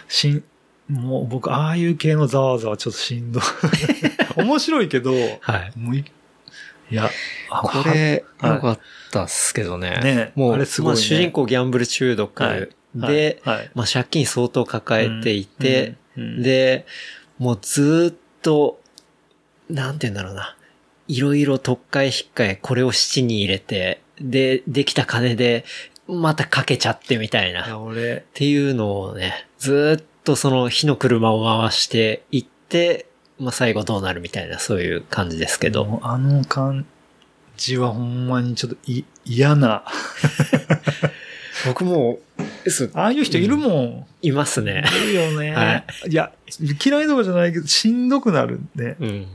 S3: しん、もう僕、ああいう系のざわざわちょっとしんどい。面白いけど、
S2: はい。
S3: もうい、いや、あ
S2: これ、
S3: はい
S2: よかったっすけどね。
S3: ね
S2: もう、
S3: あれすごいね
S2: まあ主人公ギャンブル中毒
S3: はい
S2: で、
S3: はい、はい
S2: まあ借金相当抱えていて、
S3: うんうん
S2: で、もうずーっと、なんて言うんだろうな。いろいろ特会引っかえ、これを七に入れて、で、できた金で、またかけちゃってみたい
S3: いや、
S2: な。っ
S3: 俺、
S2: ていうのをね、ずーっとその火の車を回していって、まあ最後どうなるみたいな、そういう感じですけど。
S3: あの感じはほんまにちょっとい嫌な。
S2: 僕も、
S3: ああいう人いるもん。
S2: いますね。
S3: いるよね。
S2: はい
S3: や、嫌いとかじゃないけど、しんどくなるね。
S2: うん。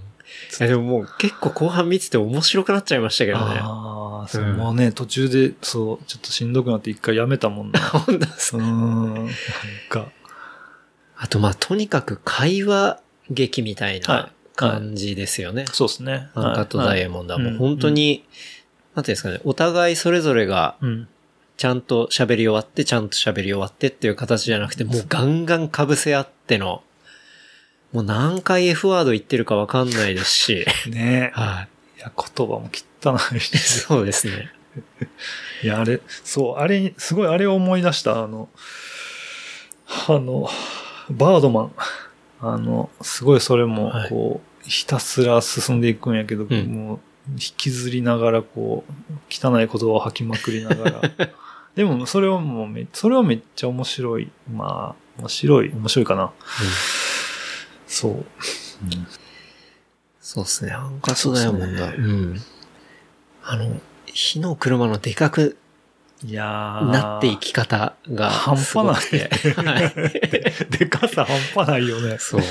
S2: いやでももう結構後半見てて面白くなっちゃいましたけどね。
S3: ああ、そう、
S2: うん
S3: もうね、途中で、そう、ちょっとしんどくなって一回やめたもんな。
S2: 本当です
S3: うーん。なんか、
S2: あとまあとにかく会話劇みたい
S3: は
S2: ない感じですよね。
S3: そうですね。
S2: アンカットダイヤ
S3: モ
S2: モンドは
S3: はい
S2: もう本当に、なんていうんですかね、お互いそれぞれが
S3: ンうん。
S2: ちゃんと喋り終わって、ちゃんと喋り終わってっていう形じゃなくて、もうガンガン被せ合っての、もう何回 F ワード言ってるかわかんないですし、
S3: ね
S2: はい
S3: や、言葉も汚い
S2: い。
S3: し。
S2: そうですね。
S3: いや、あれ、そう、あれ、すごいあれを思い出した、あの、あの、バードマン。あの、すごいそれも
S2: はい、
S3: こう、ひたすら進んでいくんやけど、
S2: ん
S3: もう、引きずりながら、こう、汚い言葉を吐きまくりながら。でも、それはもうめ、それはめっちゃ面白い。まあ、面白い、面白いかな。そう。
S2: そうですね。アンカットダイヤモンドは。
S3: そう
S2: うん。あの、火の車のでかく
S3: いやー。
S2: なっていき方が
S3: 半端
S2: くて。はい。
S3: でかさ半端ないよね。
S2: そう。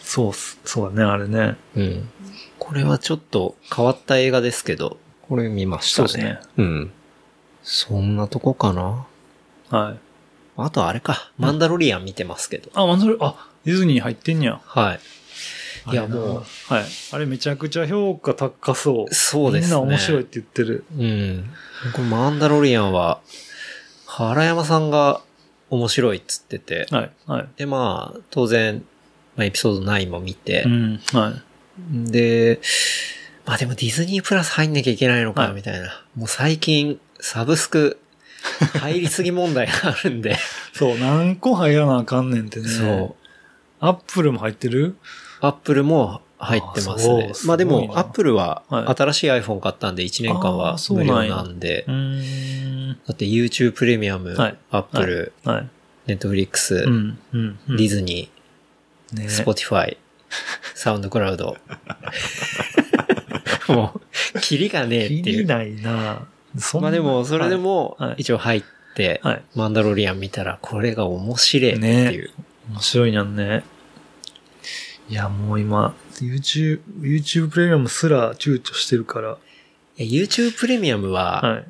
S3: そうっす、そうだね、あれね。
S2: うん。これはちょっと変わった映画ですけど、これ見ましたね。
S3: そうですね。
S2: うん。そんなとこかな。
S3: はい。
S2: あとあれか、マンダロリアン見てますけど。
S3: あ、マンダロあ、ディズニー入ってんや。
S2: はい。いやもう。
S3: はい。あれめちゃくちゃ評価高そう。
S2: そうですね。
S3: みんな面白いって言ってる。
S2: うん。これマンダロリアンは、原山さんが面白いっつってて、
S3: はい。はい。
S2: でまあ、当然、まあ、エピソード9も見て
S3: う、ん。はい。
S2: で、まあでもディズニープラス入んなきゃいけないのか、
S3: はい
S2: みたいな。もう最近、サブスク、入りすぎ問題があるんで、
S3: そう、何個入らなあかんねんってね。
S2: そう。
S3: アップルも入ってる？
S2: アップルも入ってますね。
S3: すごいな
S2: まあでも、アップルは
S3: はい
S2: 新しい iPhone 買ったんで1年間
S3: あ
S2: は無
S3: なんや
S2: 料なんで。だって YouTube プレミアム、
S3: はい
S2: アップル、
S3: はい。
S2: Netflix、ディズニ
S3: ね
S2: ー、Spotify、サウンドクラウド。もう、キリがねえっていう。
S3: 切りないな
S2: まあでも、それでも一応入って、
S3: はい。
S2: マンダロリアン見たら、これが面白いっていう。
S3: 面白いにゃんね。いや、もう今、YouTube、YouTube プレミアムすら躊躇してるから。
S2: YouTube プレミアムは、
S3: はい。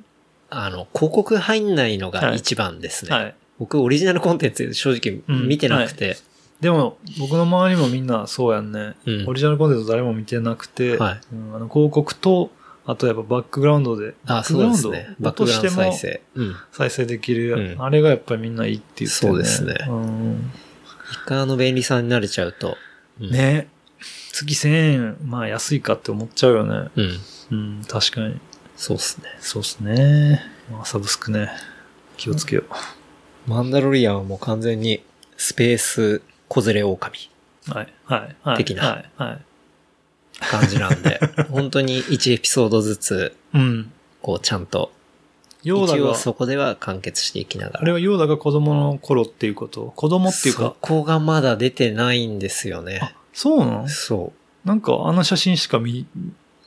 S2: あの、広告入んないのが
S3: はい
S2: 一番ですね。
S3: はい。
S2: 僕オリジナルコンテンツ正直見てなくて。
S3: でも、僕の周りもみんなそうやんね。
S2: うん
S3: オリジナルコンテンツ誰も見てなくて、
S2: はい
S3: うんあの広告と、あとやっぱバックグラウンドで、バ
S2: あ、
S3: ックグラウンド
S2: そうですね。バックグラウンド再生。うん。
S3: 再生できる、
S2: うん
S3: あれがやっぱりみんないいって言ってる、ね。
S2: そうですね
S3: うん
S2: 一回あの便利さに慣れちゃうと。うん。
S3: ね。月1000円、まあ安いかって思っちゃうよね。
S2: うん。
S3: うん、確かに。
S2: そうっすね。
S3: そうっすね。まあサブスクね。気をつけよ
S2: マンダロリアンはもう完全にスペース小連れ狼
S3: う。はい、はい、はい。
S2: 的な
S3: はい、はい。
S2: 感じなんで、本当に1エピソードずつ、
S3: うん。
S2: こうちゃんと、
S3: ヨーダが、
S2: 一応そこでは完結していきながら。
S3: あれはヨーダが子供の頃っていうこと？子供っていう
S2: そ
S3: か、
S2: こがまだ出てないんですよね
S3: あ。、そうなの？
S2: そう。
S3: なんかあの写真しか見、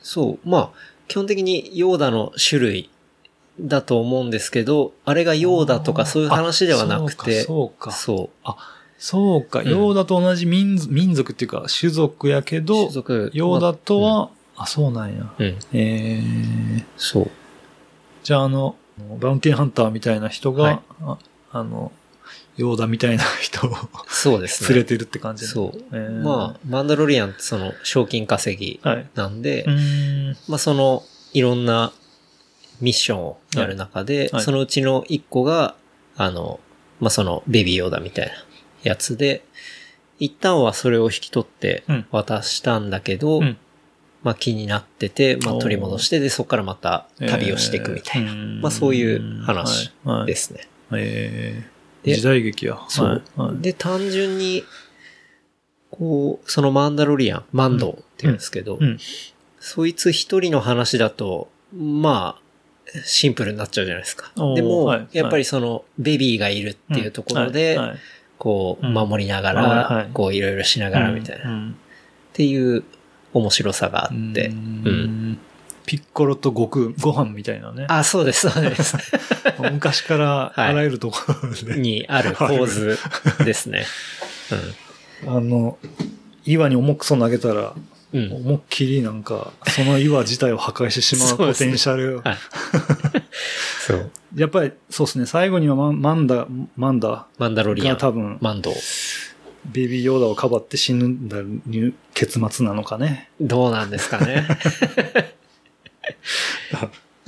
S2: そう。まあ、基本的にヨーダの種類だと思うんですけど、あれがヨーダとかそういう話ではなくて、
S3: そうか、そう
S2: そ
S3: か。そうか、
S2: うん
S3: ヨーダと同じ民族民族っていうか、種族やけ
S2: う。
S3: ど
S2: 種、族
S3: ヨーダと、は、あ、そうなんや。
S2: うん、うん
S3: えー、
S2: そう。
S3: じゃああの、バウンティーハンターみたいな人が、
S2: はい
S3: ああの、ヨーダみたいな人を
S2: そうですね。
S3: 連れてるって感じ、
S2: そう。
S3: えー
S2: まあ、マンダロリアンってその賞金稼ぎ
S3: はい。
S2: なんで、
S3: うーん。
S2: まあそのいろんなミッションをやる中で、
S3: はい
S2: そのうちの一個が、あの、まあそのベビーヨーダみたいなやつで、一旦はそれを引き取って
S3: うん
S2: 渡したんだけど、
S3: うん
S2: まあ気になってて、まあ取り戻して、で、そこからまた旅をしていくみたいな、
S3: えー
S2: まあそういう話
S3: はい。はい。
S2: ですね。
S3: えー、
S2: で
S3: 時代劇や。
S2: そう。
S3: はい。はい。
S2: で、単純に、こう、そのマンダロリアン、マンドって言うんですけど、
S3: うん。
S2: そいつ一人の話だと、まあ、シンプルになっちゃうじゃないですか。でも、
S3: はい。
S2: やっぱりその、ベビーがいるっていうところで、
S3: はい。はい。
S2: こう、
S3: うん。
S2: 守りなが
S3: はい。は
S2: ら
S3: い、
S2: こう、いろいろしながらみたいな、っ
S3: うん。
S2: ていう面白さがあ
S3: うん
S2: って、
S3: う
S2: うん。
S3: んピッコロと悟空、ご飯みたいなね。
S2: あ、そうです、そうです。
S3: 昔からあらゆるところで、
S2: にある構図ですね。
S3: あの、岩に重くそ投げたら、
S2: うん。うん。
S3: 思いっきりなんか、その岩自体を破壊してしまうポテンシャル。
S2: はい。そう。
S3: やっぱり、そうですね、最後にはマンマンダ、マンダ
S2: マンダロリアン。
S3: が多分、
S2: マンド。
S3: ベビーヨーダをかばって死ぬんだに結末なのかね。
S2: どうなんですかね。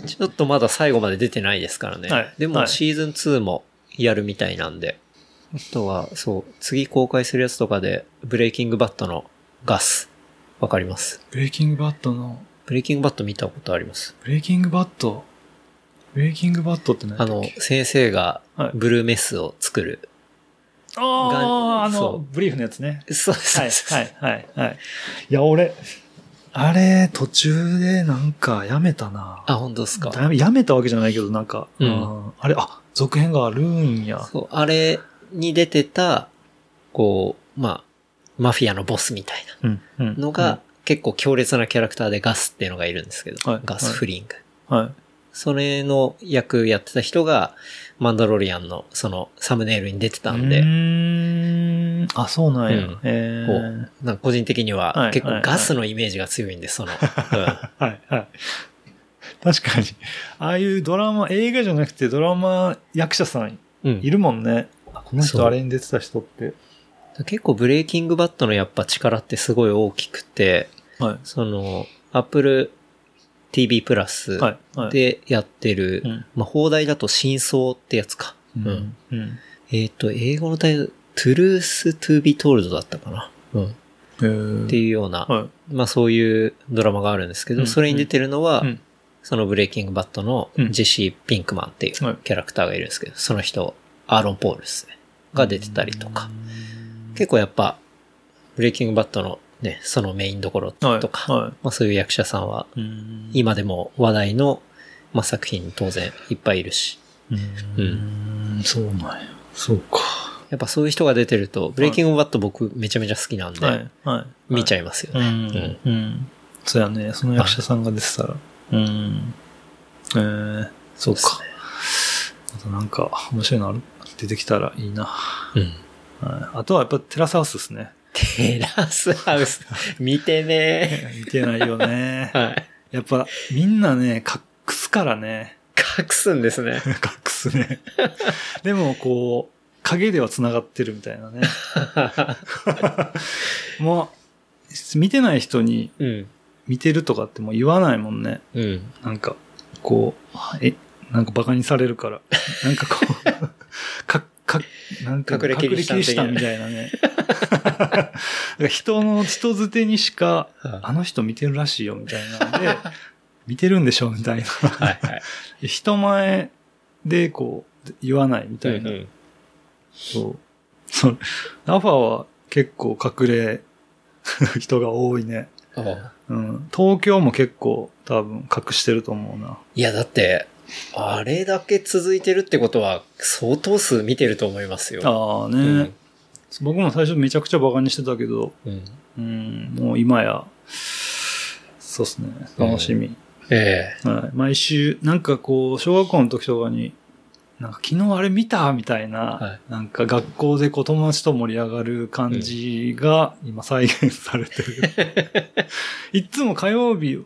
S2: ちょっとまだ最後まで出てないですからね。
S3: はい
S2: で
S3: はい
S2: もシーズン2もやるみたいなんで。あとは、そう、次公開するやつとかで、ブレイキングバットのガス。わかります？
S3: ブレイキングバットの、
S2: ブレイキングバット見たことあります？
S3: ブレイキングバットブレイキングバットって何だ
S2: あの先生が
S3: はい
S2: ブルーメスを作る。
S3: ああ、あ
S2: そ
S3: の、ブリーフのやつね。
S2: そうです。
S3: はい、はい、はい、はい。いや、俺、あれ、途中でなんかやめたな。
S2: あ、本当ですか？
S3: やめたわけじゃないけど、なんか、
S2: うん
S3: うんあれ、あ、続編があるんや。
S2: そう、あれに出てた、こう、まあ、マフィアのボスみたい。なのが、結構強烈なキャラクターでガスっていうのがいるんですけど、
S3: はい
S2: ガスフリング。
S3: うん、はい。
S2: それの役やってた人が、マンダロリアンのそのサムネイルに出てたんで、
S3: うーん。あ、そうなんや。
S2: うんなんか個人的に
S3: は
S2: はい結構ガスのイメージが強いんで、その、
S3: はい、はい。確かに。ああいうドラマ、映画じゃなくてドラマ役者さん
S2: うん。うん
S3: いるもんね。あこの人あれに出てた人って。
S2: 結構ブレイキングバットのやっぱ力ってすごい大きくて、
S3: はい。
S2: その、Apple TV プラス
S3: はい。はい。、
S2: でやってる、
S3: うん。
S2: まあ、放題だと真相ってやつか。
S3: うん。うん。
S2: えっ、と、英語のタイトル、Truth to be told だったかな。うん。っ
S3: えー
S2: ていうような、
S3: はい。
S2: まあそういうドラマがあるんですけど、
S3: うん
S2: それに出てるのは、
S3: うん
S2: そのブレイキングバットの
S3: うん
S2: ジェシー・ピンクマンっていう
S3: はい
S2: キャラクターがいるんですけど、その人、アーロン・ポールですね。が出てたりとか。結構やっぱ、ブレイキングバットのね、そのメインどころとか、
S3: はい。はい
S2: まあそういう役者さんは、
S3: うん
S2: 今でも話題の、まあ、作品に当然いっぱいいるし、
S3: うーん、そうなんや。そうか。
S2: やっぱそういう人が出てると、ブレイキングバット僕めちゃめちゃ好きなんで、
S3: はい。はい。
S2: 見ちゃ
S3: い
S2: いますよね。
S3: うん。うん。そうやね。その役者さんが出てたら。うん。えー、そうか。あとなんか、面白いのある？出てきたらいいな。
S2: うん。
S3: はい。あとはやっぱテラスハウスですね。
S2: テラスハウス、見てね
S3: 見てないよね。
S2: はい。
S3: やっぱみんなね、隠すからね。
S2: 隠すんですね。
S3: 隠すね。でもこう、影では繋がってるみたいなね。もう、見てない人に
S2: うん。
S3: 見てるとかってもう言わないもんね。
S2: うん。
S3: なんか、こう、え、なんか馬鹿にされるから。なんかこう、か、か、なんか
S2: 隠れキリシタン
S3: みたいなね。人の人づてにしか、あの人見てるらしいよみたいなんで、見てるんでしょみたいな。
S2: はいはい。
S3: 人前でこう、言わないみたいな。
S2: うん
S3: そう。そう。ラファは結構隠れ人が多いね。
S2: うん。
S3: 東京も結構多分隠してると思うな。
S2: いや、だって、あれだけ続いてるってことは、相当数見てると思いますよ。
S3: ああね、
S2: うん
S3: 僕も最初めちゃくちゃバカにしてたけど、
S2: うん。
S3: うん、もう今や、そうっすね。楽しみ。
S2: え
S3: はい。毎週、なんかこう、小学校の時とかに、なんか昨日あれ見たみたいな、
S2: は
S3: なんか学校でこう友達と盛り上がる感じが今再現されてる。いつも火曜日、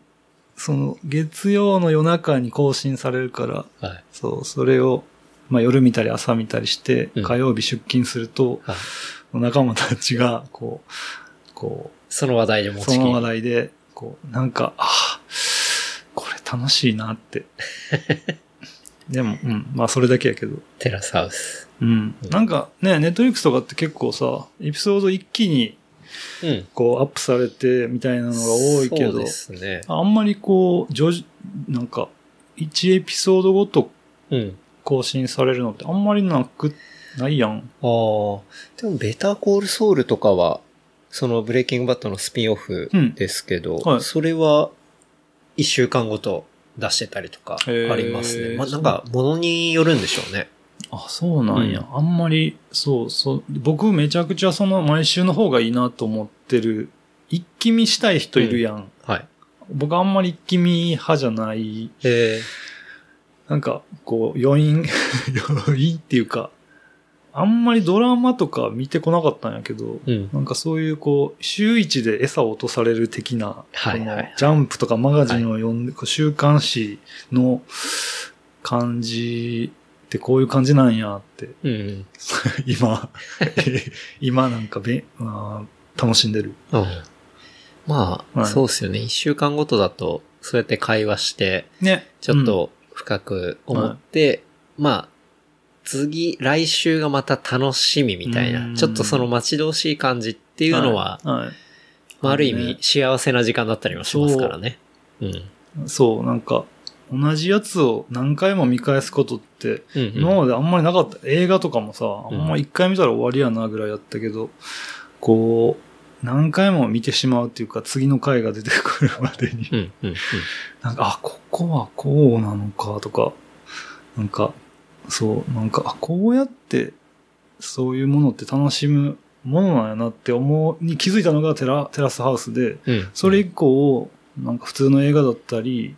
S3: その月曜の夜中に更新されるから、
S2: えはい。
S3: そう、それを、まあ夜見たり朝見たりして
S2: うん、
S3: 火曜日出勤すると、
S2: はい。
S3: 仲間たちが、こう、こ
S2: その話題で持
S3: う、
S2: ち
S3: その話題で、こう、なんか、ああ、これ楽しいなって。でも、うん、まあそれだけやけど。
S2: テラスハウス。
S3: うん。なんかね、ネットリックスとかって結構さ、エピソード一気に
S2: うん。
S3: こうアップされてみたいなのが多いけど
S2: ね。
S3: あんまりこう、徐々なんか、1エピソードごと
S2: うん。
S3: 更新されるのってあんまりなく、ないやん。
S2: ああ。でも、ベターコールソウルとかは、そのブレイキングバットのスピンオフ
S3: うん
S2: ですけど、
S3: はい
S2: それは一週間ごと出してたりとかありますね。まあ、なんか、ものによるんでしょうね。
S3: あ、そうなんや。あんまり、そうそう。僕めちゃくちゃその毎週の方がいいなと思ってる。一気見したい人いるやん。
S2: はい。
S3: 僕あんまり一気見派じゃない。
S2: え
S3: なんか、こう、余韻、余韻っていうか、あんまりドラマとか見てこなかったんやけど、
S2: ー、うん。
S3: なんかそういうこう、週一で餌を落とされる的な、
S2: はいはいはい
S3: このジャンプとかマガジンを読んで、こう週刊誌の感じってこういう感じなんやって、
S2: うん。
S3: 今、今なんかべ、まあ、楽しんでる。
S2: うんまあ、
S3: はい
S2: そうですよね。一週間ごとだと、そうやって会話して、
S3: ね。
S2: ちょっと深く思って、まあ、次、来週がまた楽しみみたいな、
S3: うん
S2: ちょっとその待ち遠しい感じって
S3: て
S2: いうのは、
S3: はい。
S2: まあ、ある意
S3: ね
S2: 味幸せな時間だったりもしますからね。うん。
S3: そう、なんか、同じやつを何回も見返すことって、今まであんまりなかった。映画とかもさ、あ
S2: うん
S3: んま一回見たら終わりやなぐらいやったけど、こう、何回も見てしまうっていうか、次の回が出てくるまでに。なんか、あ、ここはこうなのかとか、なんか、そう、なんか、あ、こうやって、そういうものって楽しむものなんやなって思う、に気づいたのがテラ、テラスハウスで、
S2: うん。
S3: それ以降、なんか普通の映画だったり、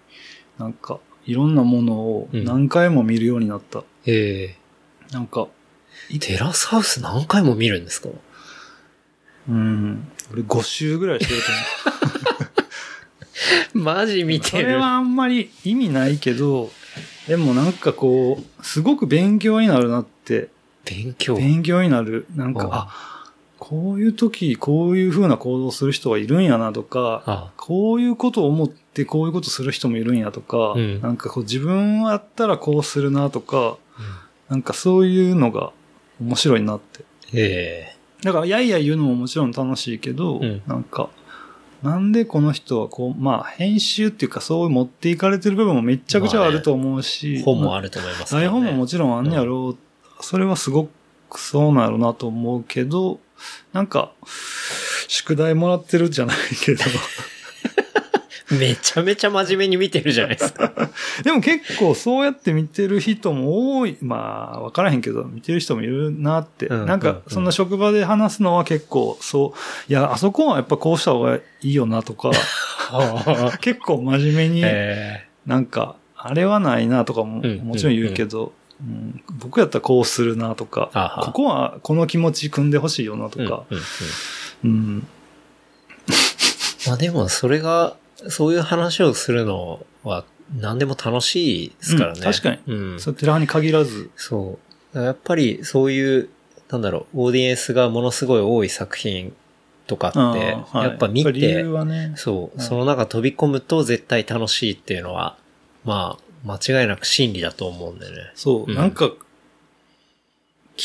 S3: なんか、いろんなものを何回も見るようになった。
S2: え
S3: なんか、
S2: ー、テラスハウス何回も見るんですか？
S3: うん。俺5週ぐらいしてると思う。
S2: マジ見
S3: そ
S2: てる。
S3: れはあんまり意味ないけど、でもなんかこう、すごく勉強になるなって、
S2: 勉強。
S3: 勉強になる。なんか、
S2: うん
S3: あ、こういう時、こういう風な行動する人がいるんやなとか、
S2: あ
S3: こういうことを思ってこういうことする人もいるんやとか、
S2: うん
S3: なんかこう自分やったらこうするなとか、なんかそういうのが面白いなって。
S2: え
S3: だから、やいや言うのももちろん楽しいけど、
S2: うん
S3: なんか、なんでこの人はこう、まあ、編集っていうかそう持っていかれてる部分もめっちゃくちゃあると思うし、
S2: ー、本もあ
S3: る。
S2: ると思いますね。
S3: 台本ももちろんあんねやろう、それはすごくそうなんやろうなと思うけど、なんか、宿題もらってるじゃないけど、
S2: めちゃめちゃ真面目に見てるじゃないですか。
S3: でも結構そうやって見てる人も多い。まあ、わからへんけど、見てる人もいるなって。
S2: うん
S3: なんか
S2: うん、
S3: そんな職場で話すのは結構そう、いや、あそこはやっぱこうした方がいいよなとか、結構真面目に、
S2: え
S3: なんか、あれはないなとかも、
S2: うん
S3: もちろん言うけど、うん僕やったらこうするなとか、ここはこの気持ち組んでほしいよなと
S2: ー
S3: か、
S2: うんうんうん。
S3: うん、
S2: まあでもそれが、そういう話をするのは何でも楽しいですからね。
S3: うん確かに。
S2: うん。
S3: それ寺派に限らず、
S2: そう。やっぱりそういうなんだろう、オーディエンスがものすごい多い作品とかって、
S3: はい。
S2: やっぱ見
S3: 理
S2: て
S3: ね。
S2: そう、
S3: うん。
S2: その中飛び込むと絶対楽しいっていうのは、まあ、間違いなく真理だと思うんだよね。
S3: そう、
S2: うん
S3: なんか、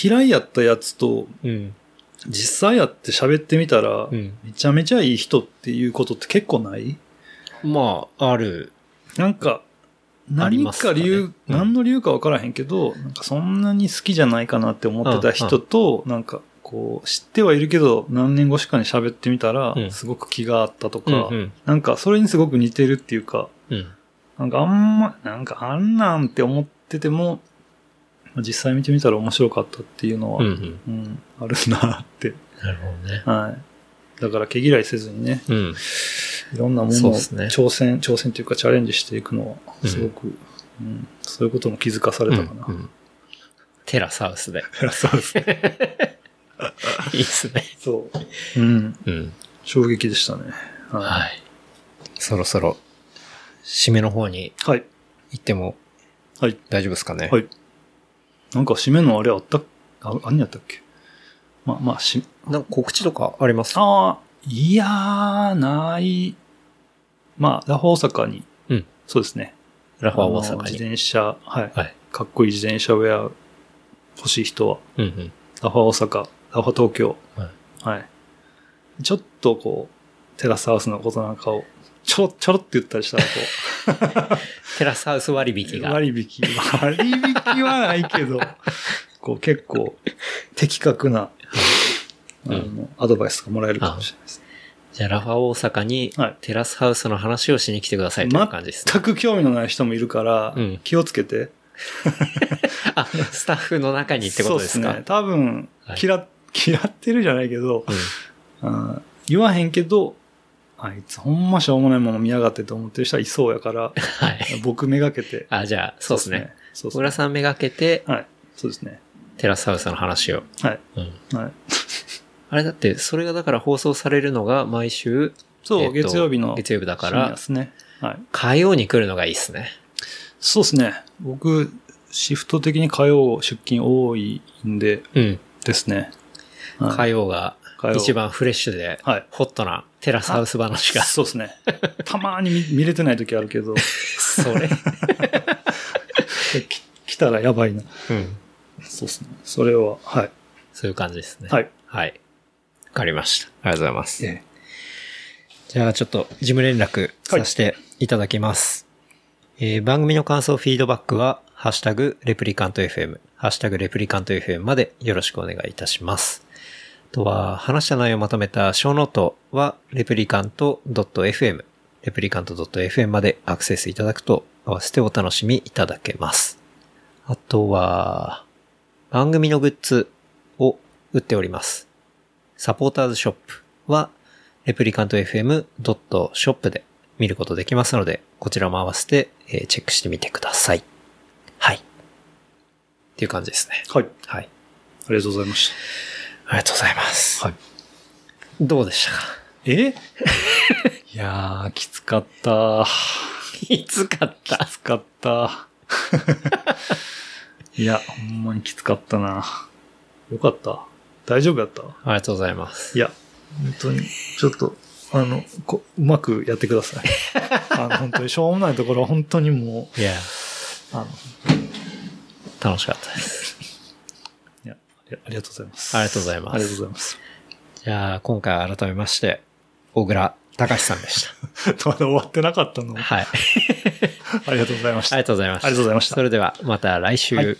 S3: 嫌いやったやつと、
S2: うん。
S3: 実際やって喋ってみたら、
S2: うん
S3: めちゃめちゃいい人っていうことって結構ない？
S2: まあ、ある。
S3: なんか、
S2: あり
S3: 何
S2: ますかね
S3: か理由、
S2: うん
S3: 何の理由か分からへんけど、なんかそんなに好きじゃないかなって思ってた人と、なんか、こう、知ってはいるけど、何年越しかに喋ってみたら
S2: う、ん
S3: すごく気があったとか、
S2: うんうん。
S3: なんかそれにすごく似てるっていうか、
S2: うん。
S3: なんかあんま、なんかあんなんって思ってても、まあ実際見てみたら面白かったっていうのは、
S2: うんう
S3: うん
S2: ん。
S3: あるなって。
S2: なるほどね。
S3: はい。だから毛嫌いせずにね、
S2: うん。
S3: いろんなものを
S2: そうですね
S3: 挑戦、挑戦というかチャレンジしていくのは、
S2: うん
S3: すごく、うんそういうことも気づかされたかな。
S2: うんうんテラスハウスで。
S3: そうですね。
S2: いいっすね。
S3: そう。うん。
S2: うん。
S3: 衝撃でしたね。は
S2: はい。そろそろ、締めの方に
S3: い。はい。
S2: 行っても
S3: はい。
S2: 大丈夫ですかね？
S3: はい。なんか締めのあれあったあ、何やったっけ？まあまあ、し、
S2: なんか告知とかあります？
S3: ああ、いやー、ない。まあ、ラファ大阪に、
S2: うん
S3: そうですね。
S2: ラファ大
S3: あの自
S2: 阪に。
S3: 転車、はい、
S2: はい。
S3: かっこいい自転車ウェア欲しい人は、
S2: うんうん。
S3: ラファ大阪、ラファ東京、
S2: はい
S3: はい。ちょっとこう、テラスハウスのことなんかを、ちょろ、ちょろって言ったりしたら、こ
S2: テラスハウス割引
S3: う、
S2: が。
S3: 割引、割引はないけど、こう結構、的確な、あの、アドバイスがもらえるかもしれないです。
S2: じゃあ、ラファ大阪に
S3: はい、
S2: テラスハウスの話をしに来てくださいという感じですね。
S3: 全く興味のない人もいるから、
S2: うん
S3: 気をつけて。
S2: あ、スタッフの中にってことですか？
S3: そうね。多分
S2: はい、
S3: 嫌、嫌ってるじゃないけど、あ言わへんけど、あいつほんましょうもないもの見やがってと思ってる人はいそうやから、
S2: はい。
S3: 僕めがけて。
S2: あ、じゃあ、そうですね。。
S3: そうですね。
S2: 小倉さんめがけて、
S3: はい。そうですね。
S2: テラスハウスの話を。
S3: はい。
S2: うん。
S3: はい。
S2: あれだって、それがだから放送されるのが毎週、
S3: そう、
S2: えっと
S3: 月曜日の。
S2: 月曜日だから
S3: で、すね。はい。
S2: 火曜に来るのがいいっすね。
S3: そうですね。僕、シフト的に火曜出勤多いんで
S2: うん。
S3: ですね。はい
S2: 火曜が一番フレッシュで、
S3: はい。
S2: ホットなテラスハウス話が。
S3: そうですね。たまに見見れてない時あるけど、
S2: それ。
S3: き来たらやばいな。
S2: うん。
S3: そうですね。それは、はい。
S2: そういう感じですね。
S3: はい。
S2: はい。わかりました。ありがとうございます。
S3: え
S2: じゃあちょっと事務連絡させていただきます。えー番組の感想、フィードバックは、ハッシュタグ、 Replicant FM、ハッシュタグ、 Replicant FM までよろしくお願いいたします。あとは、話した内容をまとめたショーノートは、 replicant.fm、replicant.fm までアクセスいただくと、合わせてお楽しみいただけます。あとは、番組のグッズを売っております。サポーターズショップは、レプリカント FM.shop で見ることできますので、こちらも合わせて、えーチェックしてみてください。はい。っていう感じですね。
S3: はい。
S2: はい。
S3: ありがとうございまし
S2: ありがとうございます。
S3: た。はい。
S2: どうでしたか？
S3: え？いやー、きつかった。
S2: きつかった
S3: き。つかった。いや、ほんまにきつかったな。よかった。大丈夫やった？
S2: ありがとうございます。
S3: いや、本当に、ちょっと、あの、こうまくやってください。あの、本当にしょうもないところは本当にも
S2: いや、
S3: う、あの、
S2: 楽しかったです。
S3: ありがとうございます。
S2: ありがとうございます
S3: ありがとうございます。
S2: じゃあ、今回は改めまして、小倉隆さんでし
S3: まだ終わってなかったの？
S2: た。はい。
S3: ありがとうございました。
S2: ありがとうございました。
S3: ありがとうございました
S2: それでは、また来週。
S3: はい